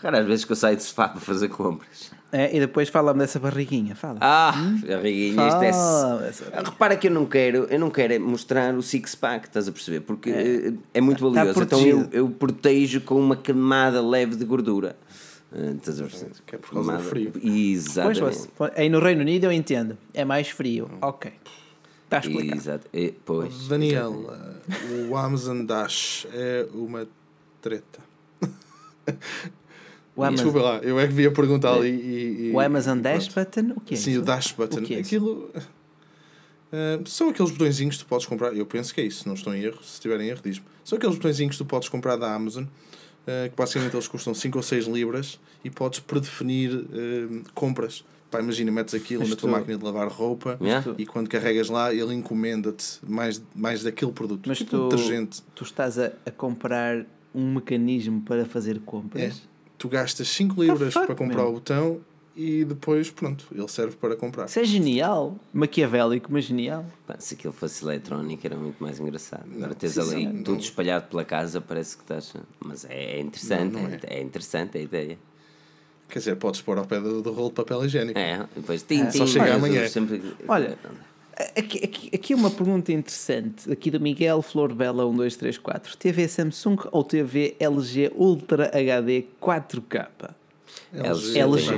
A: Raro às vezes que eu saio de sofá para fazer compras.
B: É, e depois fala-me dessa barriguinha, fala.
A: Ah, a riguinha, isto é. Repara que eu não quero, eu não quero é mostrar o six pack, estás a perceber? Porque é, é muito
B: Tá
A: valioso. então eu, eu protejo com uma camada leve de gordura. Ah, Estás a perceber?
C: Que é por causa do
A: Camada-
C: frio.
A: Exatamente.
B: pois, aí no Reino Unido eu entendo. É mais frio. Ok. Está explicado.
A: Exato. E, pois.
C: Daniel, o Amazon Dash é uma treta.
B: O Amazon,
C: Desculpa lá, eu é que vi a pergunta ali e. e-
B: o Amazon
C: e
B: Dash
C: pronto.
B: Button, o que é
C: Sim,
B: isso?
C: o Dash Button.
B: O que é?
C: Aquilo. eh, são aqueles botõezinhos que tu podes comprar. Eu penso que é isso, se não estou em erro. Se estiver em erro, diz-me. São aqueles botõezinhos que tu podes comprar da Amazon. eh, que basicamente eles custam 5 ou 6 libras e podes predefinir eh, compras. Pá, imagina, metes aquilo
B: Mas
C: na tua
B: tu-
C: máquina de lavar roupa
A: Yeah?
C: e quando carregas lá ele encomenda-te mais, mais daquele produto.
B: Mas
C: tipo
B: tu-
C: detergente.
B: Tu estás a, a comprar um mecanismo para fazer compras.
C: É. Tu gastas 5 libras para comprar o botão e depois, pronto, ele serve para comprar.
B: Isso é genial. Maquiavélico, mas genial.
A: Pá, se aquilo fosse eletrónico era muito mais engraçado. Agora tens ali
C: sim,
A: tudo
C: não.
A: espalhado pela casa, parece que estás. Mas é, interessante,
C: Não, não
A: é.
C: é.
A: é interessante a ideia.
C: Quer dizer, podes pôr ao pé do, do rolo de papel higiênico.
A: É, depois tim,
B: É,
C: só chega amanhã.
A: Sempre...
B: Olha, Aqui, aqui, aqui uma pergunta interessante, aqui do Miguel Flor Bela 1234. TV Samsung ou TV LG Ultra HD 4K?
A: LG,
B: LG. LG,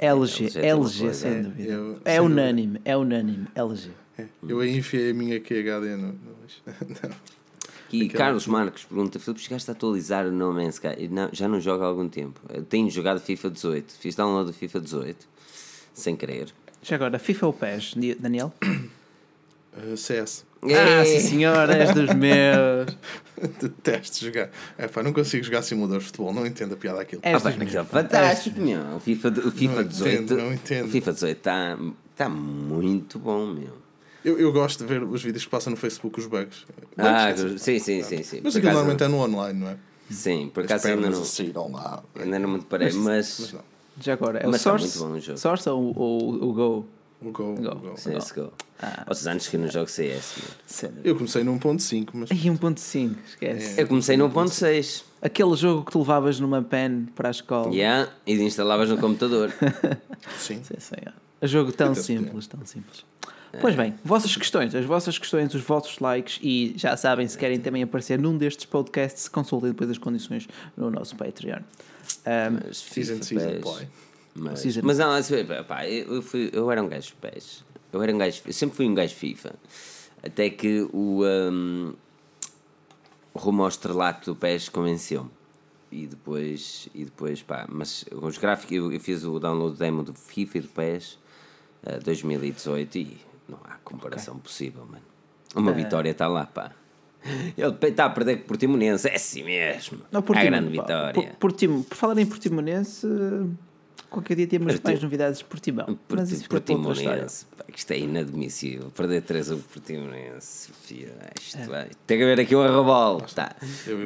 A: LG
B: LG,
A: qualidade.
B: sem dúvida.
C: Eu-
B: É
C: sem
B: unânime, é unânime, LG.
C: É, Eu aí enfiei a minha QHD no.
A: E Carlos Marques pergunta: Filipe, chegaste a atualizar o No Man's Sky? Não, já não jogo há algum tempo. Eu tenho jogado FIFA 18. Fiz download do FIFA 18, sem querer.
B: Já agora, FIFA ou PES, Daniel?
C: Uh, CS.
B: Ah, sim senhor, és dos meus.
C: Detesto jogar. É pá, não consigo jogar simuladores de futebol, não entendo a piada daquilo.
B: És
A: Ah, aquilo é fantástico, meu. O FIFA, o FIFA
C: Não
A: 18.
C: entendo, não entendo.
A: O FIFA 18 está tá muito bom, meu.
C: Eu, eu gosto de ver os vídeos que passam no Facebook, os bugs.
A: Ah, sim, sim, sim, sim.
C: Mas
A: Por
C: aquilo
A: acaso-
C: normalmente é no online, não é?
A: Sim, por
C: As
A: acaso ainda não, ainda não me deparei, mas,
C: Mas não.
B: Já agora, é
A: Mas
B: o
A: está
B: Source,
A: muito bom o jogo.
B: Source ou, ou o Go?
C: O Go. o
B: Go.
C: Go.
A: CSGO. Há anos que eu não jogo CS. mano.
C: Eu comecei no 1.5, mas
B: Aí 1.5, esquece.
A: Eu comecei no 1.6.
B: Aquele jogo que tu levavas numa pen para a escola.
A: Yeah, e instalavas no computador.
C: sim.
B: Sim, sim, é. Jogo tão simples, tão simples. Pois bem, vossas questões, as vossas questões, os vossos likes e já sabem, se querem também aparecer num destes podcasts, consultem depois as condições no nosso Patreon. Um,
A: Mas
C: Season,
A: FIFA,
C: season play.
A: Mas,
B: Season.
A: mas não, assim, pá, eu, fui- eu era um gajo PES. Eu era um gajo, eu sempre fui um gajo FIFA. Até que o, um, rumo ao estrelato do PES convenceu-me. E depois, e depois, pá, mas os gráficos, eu, eu fiz o download demo do FIFA e do PES eh, 2018 e não há comparação possível, mano. Uma vitória está lá, pá. Ele está a perder com o Portimonense, é assim mesmo.
B: não,
A: é a
B: Portimo-
A: grande vitória.
B: Por, Portimo- por falar em Portimonense, qualquer dia temos mais novidades de Portimão. Mas isso história.
A: Portimonense, pá, isto é inadmissível. Perder 3 a 1 Portimonense, filho, isto vai. Tem que haver aqui um arrobal, tá.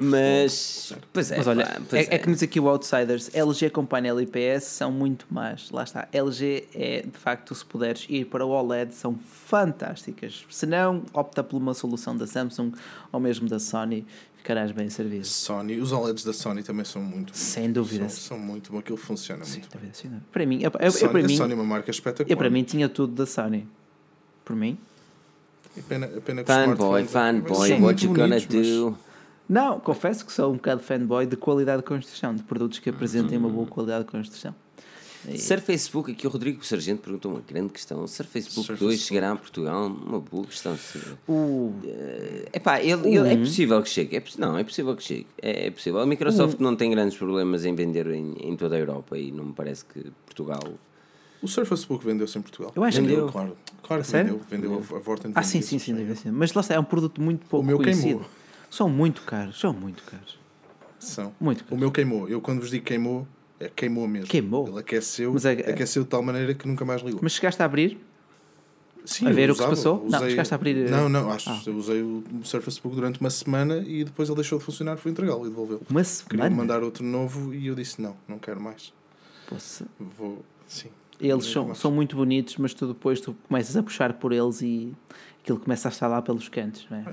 A: Mas, pois é,
B: Mas olha,
A: pá, pois
B: é, é que nos aqui o Outsiders, LG com painel IPS são muito más. Lá está. LG é, de facto, se puderes ir para o OLED, são fantásticas. Se não, opta por uma solução da Samsung ou mesmo da Sony, ficarás bem servido.
C: Sony, os OLEDs da Sony também são muito
B: Sem dúvida.
C: São, são muito bom, aquilo funciona
B: Sem
C: muito.
B: dúvida, sem dúvida. Para mim, eu, eu- eu
C: Sony,
B: para
C: a
B: mim,
C: Sony é uma marca espetacular.
B: eu para mim tinha tudo da Sony. Por mim?
C: É pena, é pena que os
A: Fanboy, fanboy,
B: Sim,
A: what you gonna
C: mas-
A: do?
B: Não, confesso que sou um bocado fanboy de qualidade de construção, de produtos que apresentem uma boa qualidade de construção. E-
A: Ser Facebook, aqui o Rodrigo Sargento perguntou uma grande questão. Ser Facebook
C: Ser
A: 2
C: Facebook.
A: chegará a Portugal? Uma boa questão.
B: O,
A: Epá, ele, ele- é possível que chegue. É, não, é possível que chegue. É, é possível. A Microsoft não tem grandes problemas em vender em, em toda a Europa e não me parece que Portugal.
C: O Surface Book vendeu-se em Portugal.
B: Eu acho que
C: vendeu,
A: Vendeu.
C: claro. Claro que vendeu. Vendeu a Vorten.
B: Ah, sim, sim, sim, deve ser. Mas lá está, é um produto muito pouco
C: meu
B: conhecido.
C: queimou.
B: São muito caros, são muito caros.
C: São.
B: Muito
C: O
B: caros.
C: meu queimou. Eu quando vos digo queimou, é queimou mesmo.
B: Queimou?
C: Ele aqueceu,
B: Mas é-
C: aqueceu de tal maneira que nunca mais ligou.
B: Mas chegaste a abrir?
C: Sim,
B: a ver o que se
C: usava,
B: passou? Não,
C: usei-
B: chegaste a abrir, eh,
C: Não, não, acho.
B: Ah.
C: Eu usei o Surface Book durante uma semana e depois ele deixou de funcionar, fui entregá-lo e devolvê-lo.
B: Uma
C: Queria
B: semana?
C: mandar outro novo e eu disse não, não quero mais.
B: Poxa.
C: Vou, sim.
B: Eles são, são muito bonitos, mas tu depois tu começas a puxar por eles e aquilo começa a estar lá pelos cantos. Não é?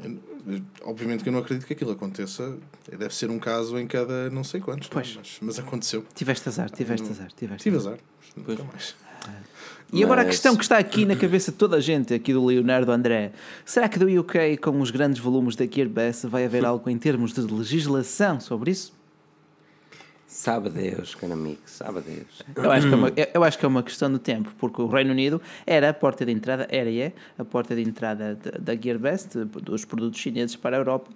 C: Obviamente que eu não acredito que aquilo aconteça. Deve ser um caso em cada não sei quantos. não é? Mas, mas aconteceu.
B: Tiveste azar, tiveste azar, tiveste
C: Tive
B: azar.
C: azar. Nunca mais.
B: E agora a
A: Mas-
B: questão que está aqui na cabeça de toda a gente, aqui do Leonardo André: será que do UK, com os grandes volumes da Gearbest, vai haver algo em termos de legislação sobre isso?
A: Sabe Deus, caro amigo, sabe Deus.
B: Eu acho, que é uma, eu- acho que é uma questão de tempo, porque o Reino Unido era a porta de entrada, era e é a porta de entrada da Gearbest, dos produtos chineses para a Europa,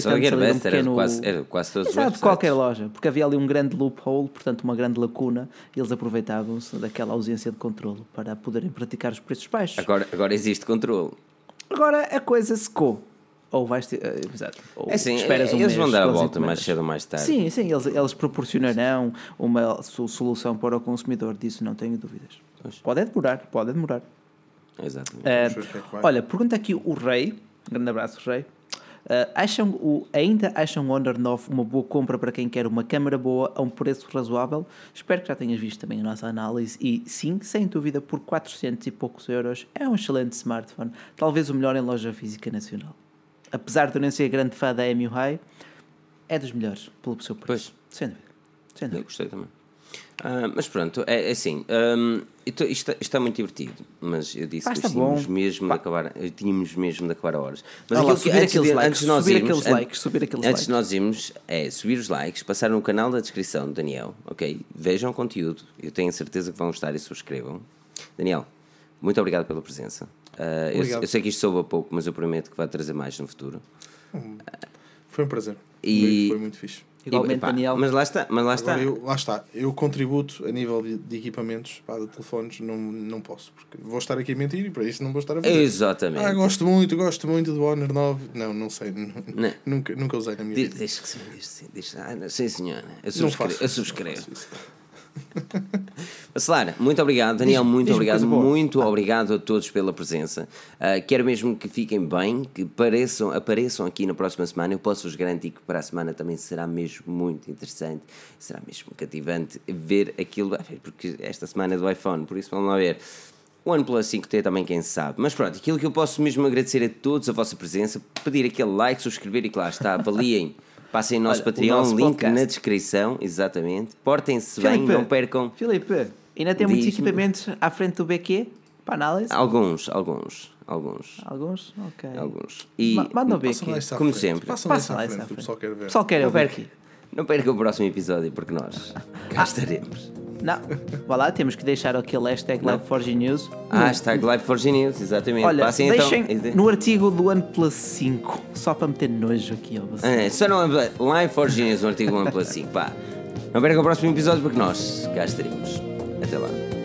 A: Só a
B: um
A: Gearbest era
B: pequeno...
A: quase, era quase todos os
B: Exato, qualquer loja, porque havia ali um grande loophole, portanto uma grande lacuna, e eles aproveitavam-se daquela ausência de controle para poderem praticar os preços baixos.
A: Agora, agora existe controle.
B: Agora a coisa secou. Ou vais ter. eh, Exato. Ou
A: É assim,
B: esperas um
A: eles
B: mês
A: vão dar a volta mais cedo ou mais tarde.
B: Sim, sim, eles, eles proporcionarão uma so- solução para o consumidor, disso não tenho dúvidas.
A: Pois.
B: Pode demorar, pode demorar.
A: Exatamente.
C: É vai.
B: olha, pergunta aqui o Rei, um grande abraço, Rei. Eh, acham o, ainda acham o Honor 9 uma boa compra para quem quer uma câmera boa a um preço razoável? Espero que já tenhas visto também a nossa análise e sim, sem dúvida, por 400 e poucos euros é um excelente smartphone, talvez o melhor em loja física nacional. Apesar de eu não ser grande fã da MUI, é dos melhores pelo seu preço. Sem dúvida. Sem
A: Eu
B: dúvida.
A: gostei também. Ah, mas pronto, é, é assim. hum, isto, isto, isto está muito divertido, mas eu disse
B: Pá,
A: que
B: está
A: tínhamos
B: bom.
A: mesmo, de acabar, tínhamos mesmo de acabar a horas. Mas aquilo que- antes, de,
B: likes,
A: antes de nós
B: subir
A: irmos,
B: aqueles likes, subir aqueles
A: antes
B: likes.
A: de nós irmos, é subir os likes, passar no canal da descrição do Daniel, ok? Vejam o conteúdo, eu tenho certeza que vão gostar e subscrevam. Daniel, muito obrigado pela presença. Ah, eu, eu sei que isto soube a pouco, mas eu prometo que vai trazer mais no futuro.
C: Foi um prazer.
A: E-
C: Foi, foi muito fixe.
B: Igualmente,
A: E, pá,
B: Daniel.
A: Mas lá está, mas lá está.
C: Eu, lá está. Eu contributo a nível de, de equipamentos, pá, de telefones, não, não posso. Porque vou estar aqui a mentir e para isso não vou estar a fazer.
A: Exatamente.
C: Ah, gosto muito, gosto muito do Honor 9. Não, não sei.
A: Não.
C: Nunca, nunca usei na minha
A: Diz,
C: vida.
A: diz que sim, diz que sim. Diz, ah, não, sim, senhora. Eu
C: Não
A: subscrevo.
C: faço.
A: Eu
C: não
A: subscrevo. Bacelar, muito obrigado. Daniel,
B: Diz-
A: muito
B: diz-me
A: obrigado. Muito obrigado a todos pela presença. Ah, quero mesmo que fiquem bem, que pareçam, apareçam aqui na próxima semana. Eu posso vos garantir que para a semana também será mesmo muito interessante. Será mesmo cativante ver aquilo. ah, Porque esta semana é do iPhone, por isso vamos lá ver. O OnePlus 5T também, quem sabe. Mas pronto, aquilo que eu posso mesmo agradecer a todos a vossa presença, pedir aquele like, subscrever e que lá está, avaliem. Passem o nosso
B: Olha, o
A: Patreon,
B: nosso
A: link
B: podcast.
A: na descrição, exatamente. Portem-se bem, não percam.
B: Filipe, ainda tem muitos equipamentos à frente do BQ para análise?
A: Alguns, alguns, alguns,
B: Alguns? Ok.
A: alguns. E
B: Ma- Manda o
C: lá
B: BQ.
C: à
A: Como
C: frente.
A: sempre.
C: Passam lá
B: Passa
C: isso à
B: lá isso
C: frente,
B: à
C: o pessoal quer ver.
B: O pessoal quer ver
A: não percam o próximo episódio, porque nós cá estaremos.
B: Não, vá lá, temos que deixar aquele hashtag Live4G News.
A: Ah, está Live for News, exatamente.
B: Olha,
A: Passem
B: deixem
A: então.
B: no artigo do OnePlus 5, só para meter nojo aqui.
A: É, só não é Live for Genius, um artigo OnePlus 5. Pá. Não percam o próximo episódio porque nós cá estaremos. Até lá.